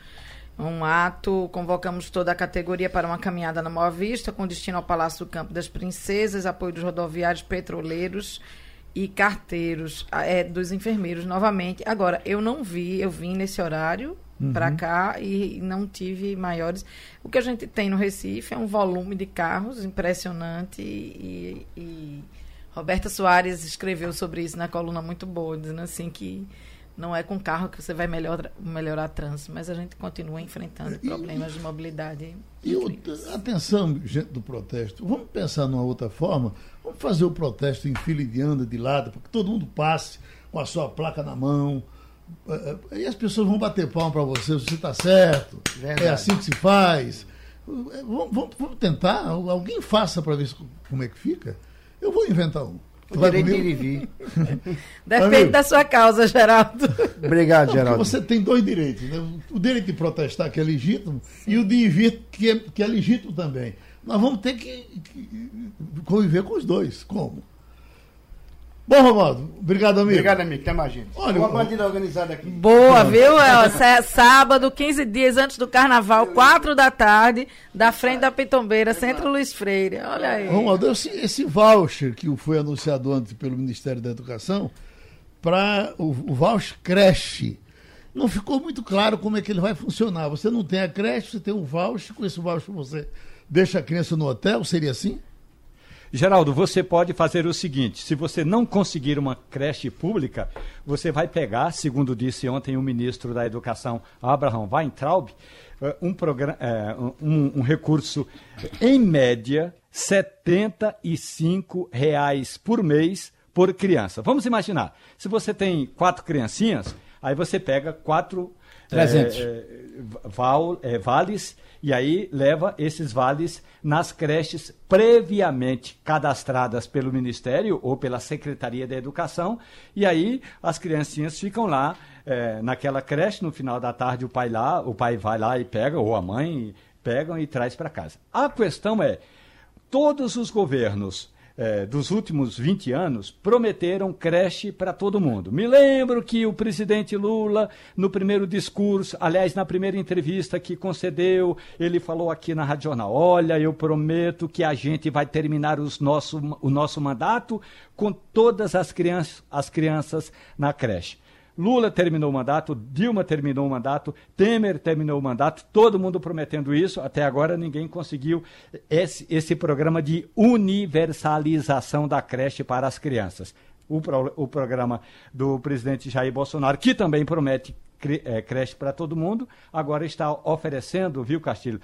Um ato, convocamos toda a categoria para uma caminhada na Boa Vista, com destino ao Palácio do Campo das Princesas, apoio dos rodoviários, petroleiros e carteiros, é, dos enfermeiros novamente. Agora, eu não vi, eu vim nesse horário, uhum. para cá e não tive maiores. O que a gente tem no Recife é um volume de carros impressionante e, e Roberta Soares escreveu sobre isso na coluna muito boa, dizendo assim que não é com carro que você vai melhor, melhorar trânsito, mas a gente continua enfrentando e, problemas de mobilidade. E atenção, gente do protesto, vamos pensar numa outra forma, vamos fazer o protesto em fila de anda de lado, para que todo mundo passe com a sua placa na mão. É, é, e as pessoas vão bater palma para você, você está certo, Verdade. é assim que se faz. É, vamos, vamos, vamos tentar, alguém faça para ver como é que fica. Eu vou inventar um. O direito de ir e vir. Depende Amigo. da sua causa, Geraldo. Obrigado, Não, Geraldo. Você tem dois direitos, né? O direito de protestar, que é legítimo, Sim. e o de ir vir, que é, que é legítimo também. Nós vamos ter que, que conviver com os dois. Como? Bom, Romualdo, obrigado, amigo. Obrigado, amigo. Até mais, gente. Olha, uma bandida organizada aqui. Boa, viu? É, sábado, 15 dias antes do carnaval, 4 da tarde, da frente da Pitombeira, Centro Luiz Freire. Olha aí. Romualdo, esse, esse voucher que foi anunciado antes pelo Ministério da Educação, para o, o voucher creche, não ficou muito claro como é que ele vai funcionar. Você não tem a creche, você tem um voucher, com esse voucher você deixa a criança no hotel, seria assim? Geraldo, você pode fazer o seguinte: se você não conseguir uma creche pública, você vai pegar, segundo disse ontem o ministro da Educação, Abraham Weintraub, eh, um, eh, um, um recurso, em média, 75 reais por mês por criança. Vamos imaginar, se você tem quatro criancinhas, aí você pega quatro é, val, é, vales e aí leva esses vales nas creches previamente cadastradas pelo Ministério ou pela Secretaria da Educação. E aí as criancinhas ficam lá é, naquela creche, no final da tarde o pai lá, o pai vai lá e pega, ou a mãe pegam e traz para casa. A questão é, todos os governos é, dos últimos 20 anos prometeram creche para todo mundo. Me lembro que o presidente Lula, no primeiro discurso, aliás, na primeira entrevista que concedeu, ele falou aqui na Rádio Jornal: Olha, eu prometo que a gente vai terminar os nosso, o nosso mandato com todas as crianças, as crianças na creche. Lula terminou o mandato, Dilma terminou o mandato, Temer terminou o mandato, todo mundo prometendo isso. Até agora ninguém conseguiu esse, esse programa de universalização da creche para as crianças. O, pro, o programa do presidente Jair Bolsonaro, que também promete é, creche para todo mundo, agora está oferecendo, viu, Castilho,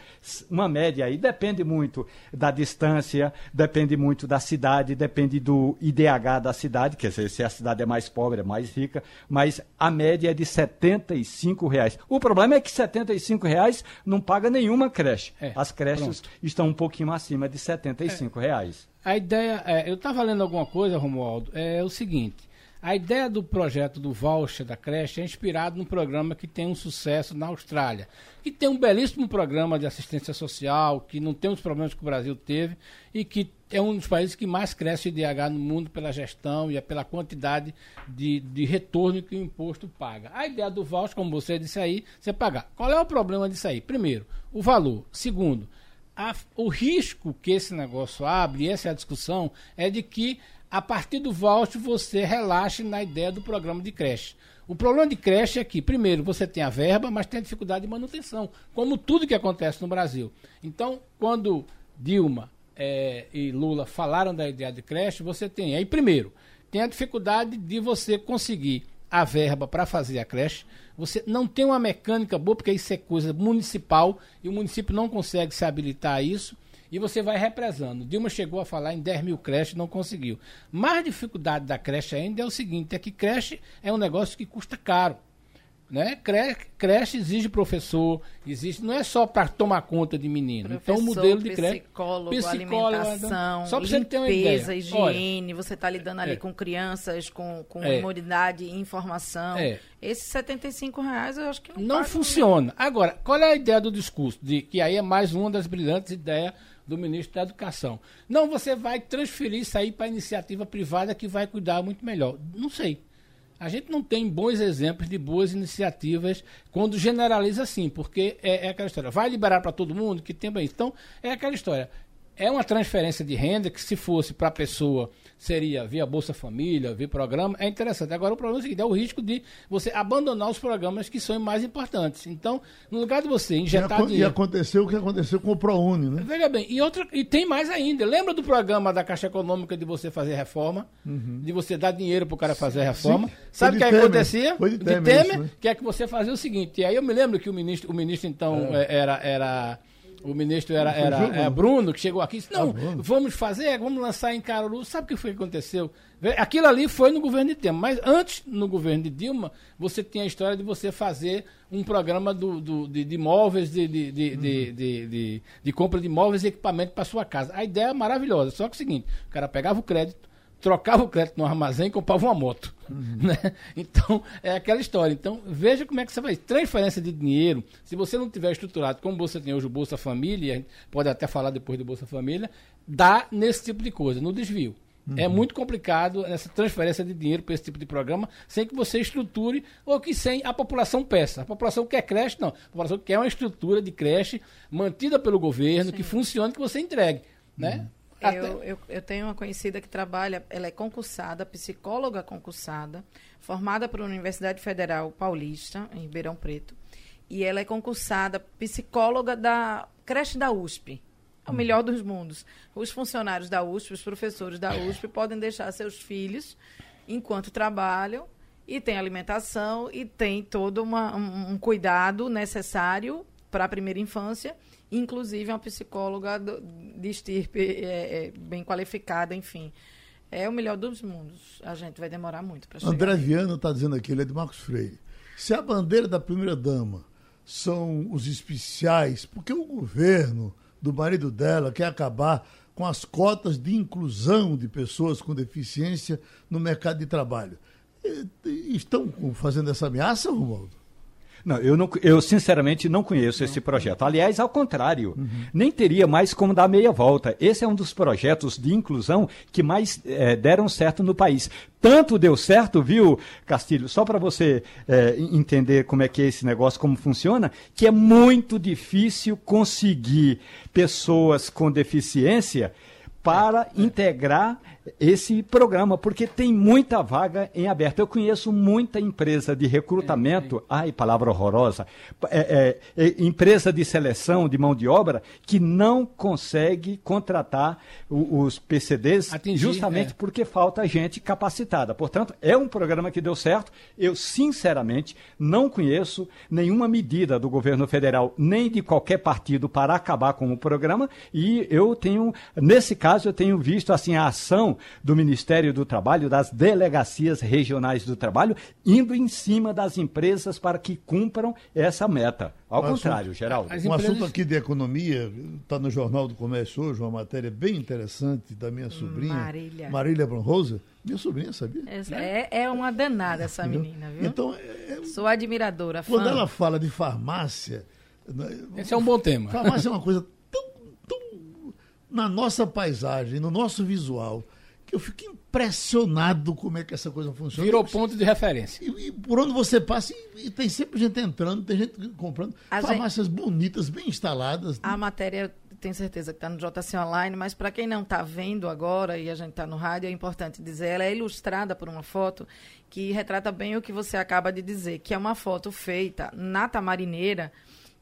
uma média aí, depende muito da distância, depende muito da cidade, depende do IDH da cidade, quer dizer, se a cidade é mais pobre, é mais rica, mas a média é de R$ reais. O problema é que R$ reais não paga nenhuma creche. É, As creches pronto. estão um pouquinho acima de R$ é. reais. A ideia, é, eu estava lendo alguma coisa, Romualdo, é o seguinte, a ideia do projeto do voucher da creche é inspirado num programa que tem um sucesso na Austrália, que tem um belíssimo programa de assistência social, que não tem os problemas que o Brasil teve e que é um dos países que mais cresce IDH no mundo pela gestão e pela quantidade de, de retorno que o imposto paga. A ideia do voucher, como você disse aí, você pagar. Qual é o problema disso aí? Primeiro, o valor. Segundo, a, o risco que esse negócio abre, e essa é a discussão, é de que a partir do voucher você relaxe na ideia do programa de creche. O problema de creche é que, primeiro, você tem a verba, mas tem a dificuldade de manutenção, como tudo que acontece no Brasil. Então, quando Dilma é, e Lula falaram da ideia de creche, você tem aí, primeiro, tem a dificuldade de você conseguir a verba para fazer a creche. Você não tem uma mecânica boa, porque isso é coisa municipal e o município não consegue se habilitar a isso e você vai represando. Dilma chegou a falar em 10 mil creches, não conseguiu. Mais dificuldade da creche ainda é o seguinte, é que creche é um negócio que custa caro. Né? Creche, creche exige professor, existe, não é só para tomar conta de menino. Professor, então o modelo de creche. Psicólogo, psicólogo alimentação, só limpeza, você ter uma ideia. higiene, Olha, você está lidando ali é, com crianças, com, com é, imunidade, informação. É, Esses 75 reais eu acho que não Não funciona. Agora, qual é a ideia do discurso? De, que aí é mais uma das brilhantes ideias do ministro da Educação. Não, você vai transferir isso aí para a iniciativa privada que vai cuidar muito melhor. Não sei. A gente não tem bons exemplos de boas iniciativas quando generaliza assim, porque é, é aquela história. Vai liberar para todo mundo que tem bem. Então, é aquela história. é uma transferência de renda que se fosse para a pessoa seria via Bolsa Família, via programa, é interessante. Agora o problema é o seguinte, é o risco de você abandonar os programas que são mais importantes. Então, no lugar de você injetar e, dinheiro... E aconteceu o que aconteceu com o ProUni, né? Veja bem, e, outra, e tem mais ainda. Lembra do programa da Caixa Econômica de você fazer reforma? Uhum. De você dar dinheiro para o cara fazer reforma? Sim. Sabe o que, que acontecia? Foi de Temer, de Temer né? que é que você fazia o seguinte, e aí eu me lembro que o ministro, o ministro então, é. é era... era o ministro era, era, era Bruno, que chegou aqui e disse, não, ah, vamos fazer, vamos lançar em Caruru. Sabe o que foi que aconteceu? Aquilo ali foi no governo de Temer, mas antes, no governo de Dilma, você tinha a história de você fazer um programa do, do de, de imóveis, de, de, de, uhum. de, de, de, de, compra de imóveis e equipamento para sua casa. A ideia é maravilhosa, só que é o seguinte, o cara pegava o crédito, trocava o crédito no armazém e comprava uma moto. Uhum. Né? Então, é aquela história. Então, veja como é que você vai. Transferência de dinheiro, se você não tiver estruturado como você tem hoje o Bolsa Família, a gente pode até falar depois do Bolsa Família, dá nesse tipo de coisa, no desvio. É uhum. É muito complicado essa transferência de dinheiro para esse tipo de programa sem que você estruture ou que sem a população peça. A população quer creche, não. A população quer uma estrutura de creche mantida pelo governo, Sim. que funcione, que você entregue. Né? Uhum. Eu, eu, eu, tenho uma conhecida que trabalha, ela é concursada, psicóloga concursada, formada pela Universidade Federal Paulista, em Ribeirão Preto, e ela é concursada psicóloga da creche da USP. É o melhor dos mundos. Os funcionários da USP, os professores da USP podem deixar seus filhos enquanto trabalham e tem alimentação e tem todo uma, um, um cuidado necessário para a primeira infância inclusive uma psicóloga do, de estirpe é, é, bem qualificada, enfim. É o melhor dos mundos. A gente vai demorar muito para chegar. André Viana está dizendo aqui, ele é de Marcos Freire. Se a bandeira da primeira-dama são os especiais, porque o governo do marido dela quer acabar com as cotas de inclusão de pessoas com deficiência no mercado de trabalho. Estão fazendo essa ameaça, Romualdo? Não, eu, não, eu sinceramente não conheço esse projeto. Aliás, ao contrário, uhum. nem teria mais como dar meia volta. Esse é um dos projetos de inclusão que mais é, deram certo no país. Tanto deu certo, viu, Castilho? Só para você é, entender como é que é esse negócio, como funciona, que é muito difícil conseguir pessoas com deficiência para integrar esse programa, porque tem muita vaga em aberto. Eu conheço muita empresa de recrutamento, é, é. ai, palavra horrorosa, é, é, é, empresa de seleção de mão de obra que não consegue contratar o, os PCDs Atingir, justamente é. porque falta gente capacitada. Portanto, é um programa que deu certo. Eu, sinceramente, não conheço nenhuma medida do governo federal, nem de qualquer partido, para acabar com o programa, e eu tenho, nesse caso, eu tenho visto assim a ação do Ministério do Trabalho, das delegacias regionais do trabalho, indo em cima das empresas para que cumpram essa meta. Ao um contrário, assunto, Geraldo. Um empresas... assunto aqui de economia, está no Jornal do Comércio hoje, uma matéria bem interessante da minha sobrinha, Marília, Marília Bronrosa. Minha sobrinha, sabia? É, é uma danada essa menina, viu? Então, é, é, Sou admiradora. Quando fã. ela fala de farmácia. Né, Esse é um bom tema. Farmácia é uma coisa tão, tão na nossa paisagem, no nosso visual eu fico impressionado como é que essa coisa funciona. Virou ponto de referência. E, e por onde você passa, e, e, tem sempre gente entrando, tem gente comprando. A farmácias gente... bonitas, bem instaladas. A matéria, tenho certeza que está no JC Online, mas para quem não está vendo agora e a gente está no rádio, é importante dizer, ela é ilustrada por uma foto que retrata bem o que você acaba de dizer, que é uma foto feita na Tamarineira,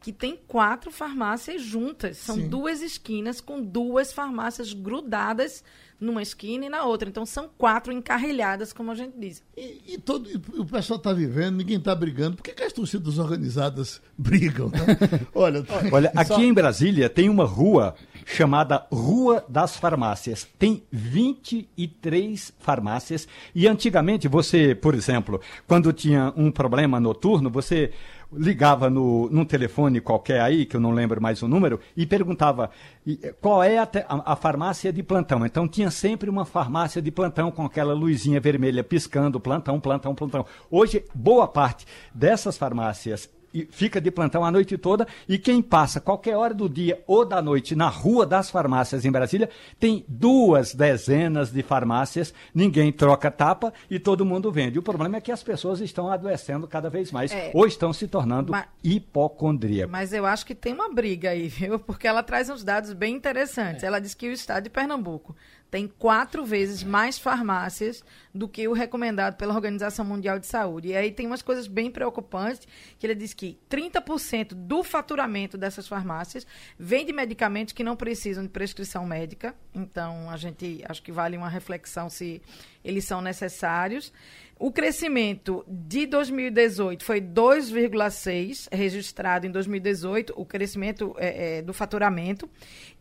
que tem quatro farmácias juntas. São Sim. duas esquinas com duas farmácias grudadas numa esquina e na outra. Então são quatro encarrilhadas, como a gente diz. E, e todo, e o pessoal está vivendo, ninguém está brigando. Por que, que, as torcidas organizadas [LAUGHS] brigam? Né? Olha, [LAUGHS] Olha, aqui só... em Brasília tem uma rua chamada Rua das Farmácias. Tem 23 farmácias e antigamente você, por exemplo, quando tinha um problema noturno, você ligava no, num telefone qualquer aí, que eu não lembro mais o número, e perguntava eh, qual é a, a, a, farmácia de plantão. Então tinha sempre uma farmácia de plantão com aquela luzinha vermelha piscando, plantão, plantão, plantão. Hoje, boa parte dessas farmácias fica de plantão a noite toda e quem passa qualquer hora do dia ou da noite na rua das farmácias em Brasília tem duas dezenas de farmácias, ninguém troca tapa e todo mundo vende. O problema é que as pessoas estão adoecendo cada vez mais É. ou estão se tornando Mas- hipocondríacos. Mas eu acho que tem uma briga aí, [LAUGHS] viu? Porque ela traz uns dados bem interessantes. Ela diz que o estado de Pernambuco tem quatro vezes mais farmácias do que o recomendado pela Organização Mundial de Saúde. E aí tem umas coisas bem preocupantes, que ele diz que 30% do faturamento dessas farmácias vem de medicamentos que não precisam de prescrição médica. Então, a gente acho que vale uma reflexão se eles são necessários. O crescimento de 2018 foi 2,6 registrado em 2018, o crescimento é, é, do faturamento.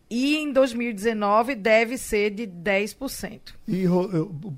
E em 2019 deve ser de 10%. E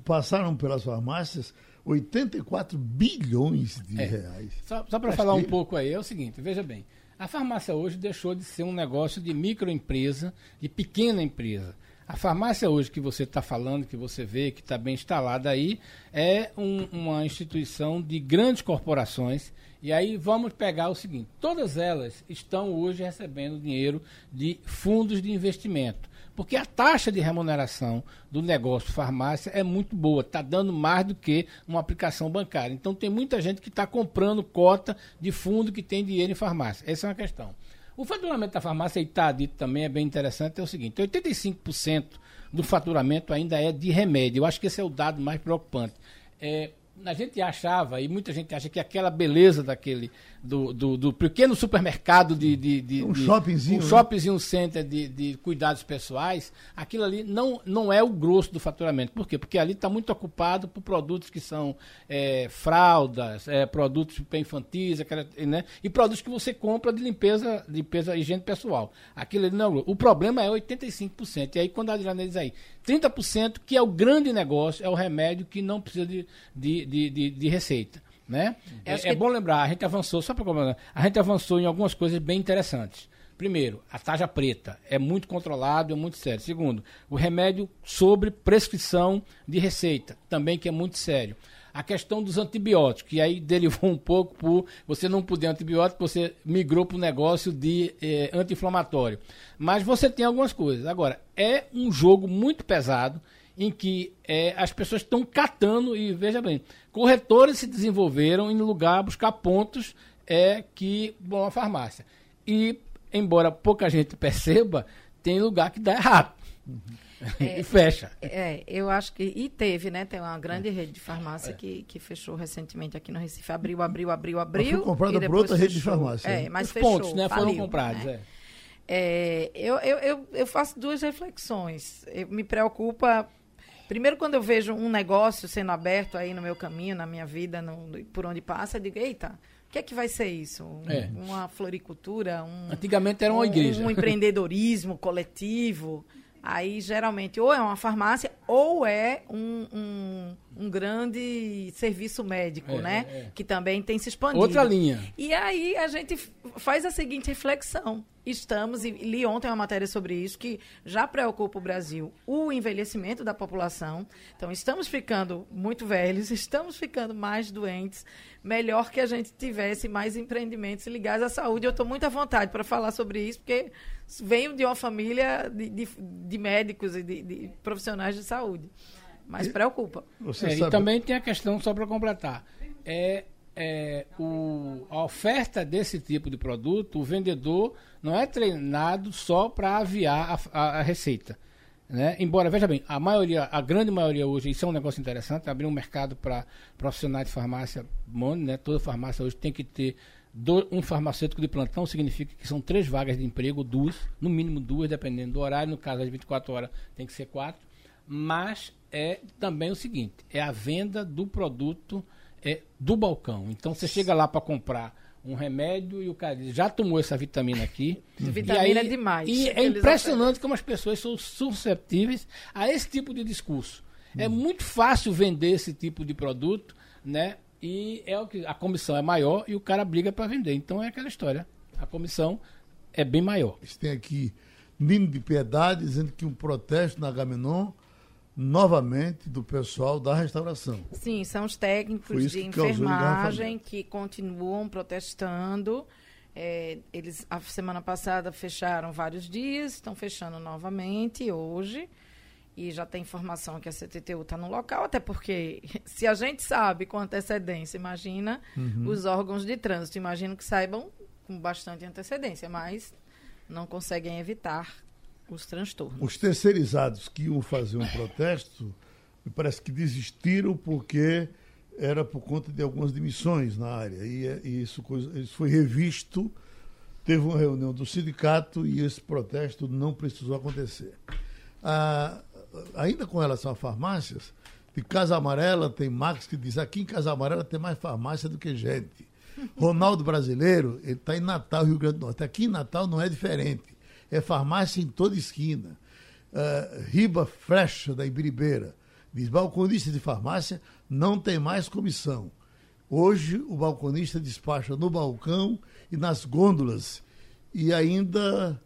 passaram pelas farmácias 84 bilhões de É. reais. Só, só para falar um pouco aí, é o seguinte, veja bem. A farmácia hoje deixou de ser um negócio de microempresa, de pequena empresa. A farmácia hoje que você está falando, que você vê, que está bem instalada aí, é um- uma instituição de grandes corporações. E aí vamos pegar o seguinte: todas elas estão hoje recebendo dinheiro de fundos de investimento. Porque a taxa de remuneração do negócio farmácia é muito boa, está dando mais do que uma aplicação bancária. Então tem muita gente que está comprando cota de fundo que tem dinheiro em farmácia. Essa é uma questão. O faturamento da farmácia, e está dito também, é bem interessante, é o seguinte, 85% do faturamento ainda é de remédio. Eu acho que esse é o dado mais preocupante. É, a gente achava, e muita gente acha que aquela beleza daquele, do, do, do pequeno supermercado de... de, de Um de- shoppingzinho, Um né? shoppingzinho center de, de cuidados pessoais, aquilo ali não, não é o grosso do faturamento. Por quê? Porque ali está muito ocupado por produtos que são é, fraldas, é, produtos para infantis, aquela, né? e produtos que você compra de limpeza, limpeza e higiene pessoal. Aquilo ali não é o grosso. O problema é 85%. E aí, quando a Adriana diz aí, 30% que é o grande negócio, é o remédio que não precisa de, de, de- de receita. Né? É, é que- bom lembrar, a gente avançou, só para comentar, a gente avançou em algumas coisas bem interessantes. Primeiro, a taxa preta é muito controlado, é muito sério. Segundo, o remédio sobre prescrição de receita, também que é muito sério. A questão dos antibióticos, que aí [LAUGHS] derivou um pouco por você não poder antibiótico, você migrou para o negócio de eh, anti-inflamatório. Mas você tem algumas coisas. Agora, é um jogo muito pesado em que eh, as pessoas estão catando, e veja bem, corretores se desenvolveram em lugar a buscar pontos é, que vão à farmácia. E, embora pouca gente perceba, tem lugar que dá errado. [LAUGHS] e fecha. É, eu acho que. E teve, né? Tem uma grande rede de farmácia que, que fechou recentemente aqui no Recife. Abriu, abriu, abriu, abriu. foi comprada por outra rede de fechou. farmácia, É, né? mas Os fechou, pontos né, foram faliu, comprados. né? é. É, eu, eu, eu, eu faço duas reflexões. Eu- me preocupa. Primeiro, quando eu vejo um negócio sendo aberto aí no meu caminho, na minha vida, no- por onde passa, eu digo, eita, o que é que vai ser isso? Um- É. Uma floricultura? Um, Antigamente era uma um- igreja. Um empreendedorismo coletivo. Aí, geralmente, ou é uma farmácia ou é um, um, um grande serviço médico, É, né? é, é. Que também tem se expandido. Outra linha. E aí a gente faz a seguinte reflexão. Estamos, e li ontem uma matéria sobre isso, que já preocupa o Brasil o envelhecimento da população. Então, estamos ficando muito velhos, [LAUGHS] estamos ficando mais doentes. Melhor que a gente tivesse mais empreendimentos ligados à saúde. Eu estou muito à vontade para falar sobre isso, porque venho de uma família de, de- de médicos e de, de profissionais de saúde. Mas preocupa. Você É, sabe, E também tem a questão, só para completar, é, é, o, a oferta desse tipo de produto, o vendedor não é treinado só para aviar a, a- a receita. Né? Embora, veja bem, a maioria, a grande maioria hoje, isso é um negócio interessante, abrir um mercado para profissionais de farmácia, bom, né? toda farmácia hoje tem que ter do- um farmacêutico de plantão, significa que são três vagas de emprego, duas, no mínimo duas, dependendo do horário, no caso das 24 horas tem que ser quatro, mas é também o seguinte, é a venda do produto é, do balcão. Então você chega lá para comprar um remédio e o cara diz, já tomou essa vitamina aqui. [LAUGHS] Vitamina E é demais, E é impressionante como as pessoas são susceptíveis a esse tipo de discurso. É muito fácil vender esse tipo de produto, né? E é o que a comissão é maior e o cara briga para vender. Então é aquela história. A comissão é bem maior. Tem aqui Nino de Piedade dizendo que um protesto na Gamenon novamente do pessoal da restauração. Sim, são os técnicos de enfermagem que continuam protestando. É, eles a semana passada fecharam vários dias, estão fechando novamente hoje. E já tem informação que a CTTU está no local, até porque [LAUGHS] se a gente sabe com antecedência, imagina uhum. os órgãos de trânsito, imagino que saibam com bastante antecedência, mas não conseguem evitar os transtornos. Os terceirizados que iam fazer um protesto, me parece que desistiram porque era por conta de algumas demissões na área. E, e isso, isso foi revisto, teve uma reunião do sindicato e esse protesto não precisou acontecer. Ah, ainda com relação a farmácias, de Casa Amarela tem Max que diz aqui em Casa Amarela tem mais farmácia do que gente. [LAUGHS] Ronaldo Brasileiro, ele está em Natal, Rio Grande do Norte. Aqui em Natal não é diferente é farmácia em toda esquina. Uh, Riba Frecha, da Ibiribeira, diz: balconista de farmácia não tem mais comissão. Hoje o balconista despacha no balcão e nas gôndolas e ainda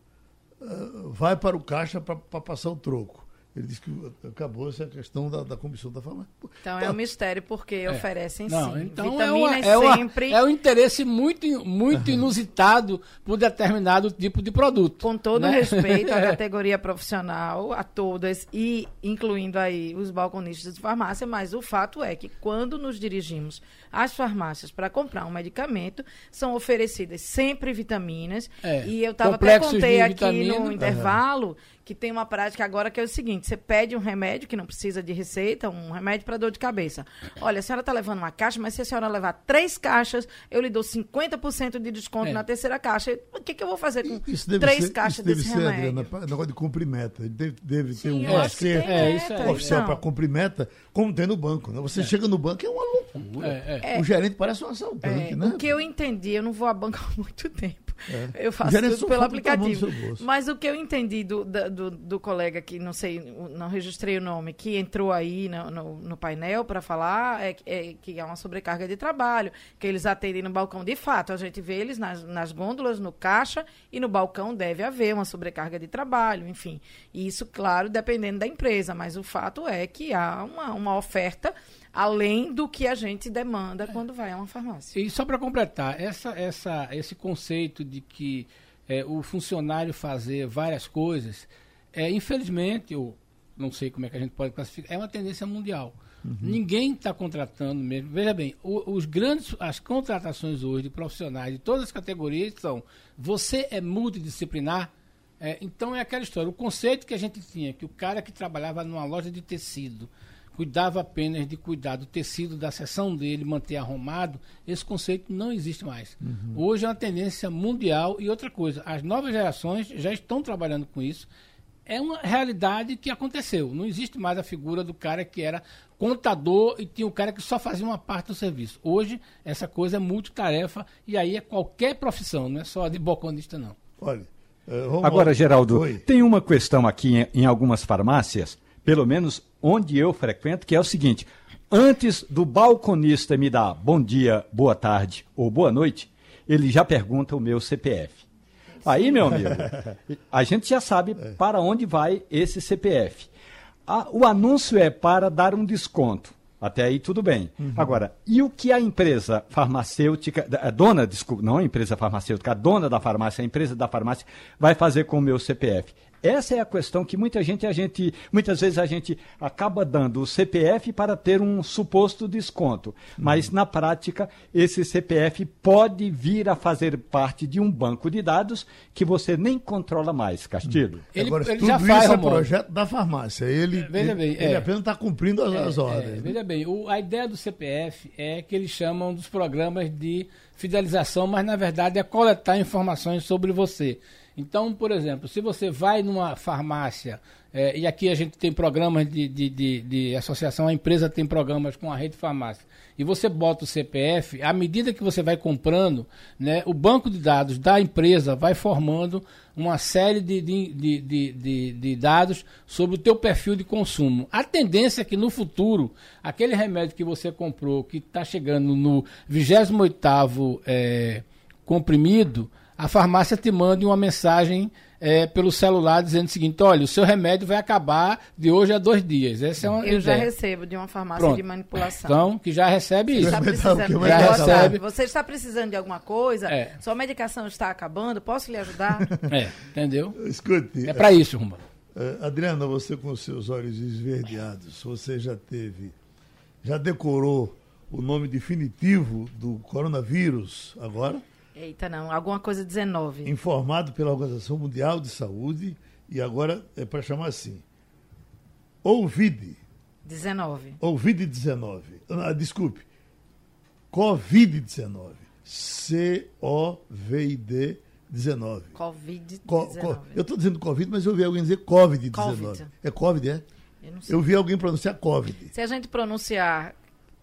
uh, vai para o caixa para passar o troco. Ele disse que acabou essa questão da, da comissão da farmácia. Então é um mistério porque é. oferecem Não, sim. Então Vitaminas é, uma, é, sempre... uma, é um interesse muito, muito [LAUGHS] inusitado por determinado tipo de produto. Com todo né? respeito à [LAUGHS] categoria profissional, a todas, e incluindo aí os balconistas de farmácia, mas o fato é que quando nos dirigimos às farmácias para comprar um medicamento, são oferecidas sempre vitaminas. É. E eu estava até contei aqui vitamina. no intervalo. Uhum que tem uma prática agora que é o seguinte: você pede um remédio que não precisa de receita, um remédio para dor de cabeça. Olha, a senhora está levando uma caixa, mas se a senhora levar três caixas, eu lhe dou 50% de desconto é. na terceira caixa. O que, que eu vou fazer com três ser, caixas desse ser, remédio? Adriana, negócio de cumprir meta. Deve, deve ter um acerto é, é, oficial para cumprir meta, como tem no banco. Né? Você é. chega no banco, é uma loucura. É, o gerente parece um assaltante, né? O que eu entendi, eu não vou a banco há muito tempo. É. Eu faço tudo pelo aplicativo. Mas o que eu entendi do, do, do, colega que, não sei, não registrei o nome, que entrou aí no, no, no painel para falar, é, é, que é uma sobrecarga de trabalho, que eles atendem no balcão. De fato, a gente vê eles nas, nas gôndolas, no caixa, e no balcão deve haver uma sobrecarga de trabalho, enfim. Isso, claro, dependendo da empresa, mas o fato é que há uma, uma oferta além do que a gente demanda quando vai a uma farmácia. E só para completar, essa, essa, esse conceito de que é, o funcionário fazer várias coisas, é, infelizmente, eu não sei como é que a gente pode classificar, é uma tendência mundial. Uhum. Ninguém está contratando mesmo. Veja bem, o, os grandes, as contratações hoje de profissionais de todas as categorias são: você é multidisciplinar. É, então é aquela história. O conceito que a gente tinha, que o cara que trabalhava numa loja de tecido, cuidava apenas de cuidar do tecido da seção dele, manter arrumado, esse conceito não existe mais. Uhum. Hoje é uma tendência mundial e outra coisa, as novas gerações já estão trabalhando com isso. É uma realidade que aconteceu. Não existe mais a figura do cara que era contador e tinha o cara que só fazia uma parte do serviço. Hoje, essa coisa é multitarefa e aí é qualquer profissão, não é só de balconista, não. Olha, uh, Agora, Geraldo, Oi. tem uma questão aqui em, em algumas farmácias pelo menos onde eu frequento, que é o seguinte: antes do balconista me dar bom dia, boa tarde ou boa noite, ele já pergunta o meu CPF. Aí, meu amigo, a gente já sabe [LAUGHS] para onde vai esse CPF. o anúncio é para dar um desconto. Até aí tudo bem. Uhum. Agora, e o que a empresa farmacêutica, a dona, desculpa, não a empresa farmacêutica, a dona da farmácia, a empresa da farmácia, vai fazer com o meu CPF? Essa é a questão que muita gente, a gente, muitas vezes a gente acaba dando o CPF para ter um suposto desconto. Mas na prática, esse CPF pode vir a fazer parte de um banco de dados que você nem controla mais, Castilho. Ele, Agora, ele tudo já faz, isso é projeto da farmácia. Ele, veja bem, ele, é, ele apenas está cumprindo as, é, as ordens. É, né? Veja bem, o, a ideia do CPF é que eles chamam dos programas de fidelização, mas na verdade é coletar informações sobre você. Então, por exemplo, se você vai numa farmácia, é, e aqui a gente tem programas de, de, de, de, associação, a empresa tem programas com a rede farmácia, e você bota o CPF, à medida que você vai comprando, né, o banco de dados da empresa vai formando uma série de, de, de, de, de dados sobre o teu perfil de consumo. A tendência é que no futuro, aquele remédio que você comprou, que está chegando no 28º é, comprimido, a farmácia te mande uma mensagem é, pelo celular dizendo o seguinte: olha, o seu remédio vai acabar de hoje a dois dias. Essa é uma Eu já ideia. recebo de uma farmácia Pronto. de manipulação. Então, que já recebe Você isso. está precisando Já recebe. Você está precisando de alguma coisa? É. Sua medicação está acabando? Posso lhe ajudar? É, entendeu? Escute, É para isso, Rumba. eh, Adriana, você com os seus olhos esverdeados, você já teve, já decorou o nome definitivo do coronavírus agora? Eita, não. Alguma coisa 19. informado pela Organização Mundial de Saúde e agora é para chamar assim. Ovid, 19. Ovid-19. Ah, desculpe. Covid-19. C-O-V-I-D-19. Covid-19. Co- co- eu estou dizendo Covid, mas eu ouvi alguém dizer Covid-19. Covid. É Covid, é? Eu não sei. Eu vi alguém pronunciar Covid. Se a gente pronunciar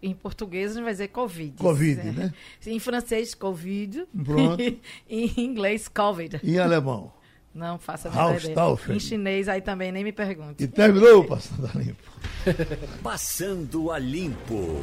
em português, a gente vai dizer Covid. Covid, É. né? Em francês, Covid. Pronto. [LAUGHS] em inglês, Covid. Em alemão. Não faça. Em chinês, aí também nem me pergunte. E terminou o [LAUGHS] Passando a Limpo. Passando a Limpo.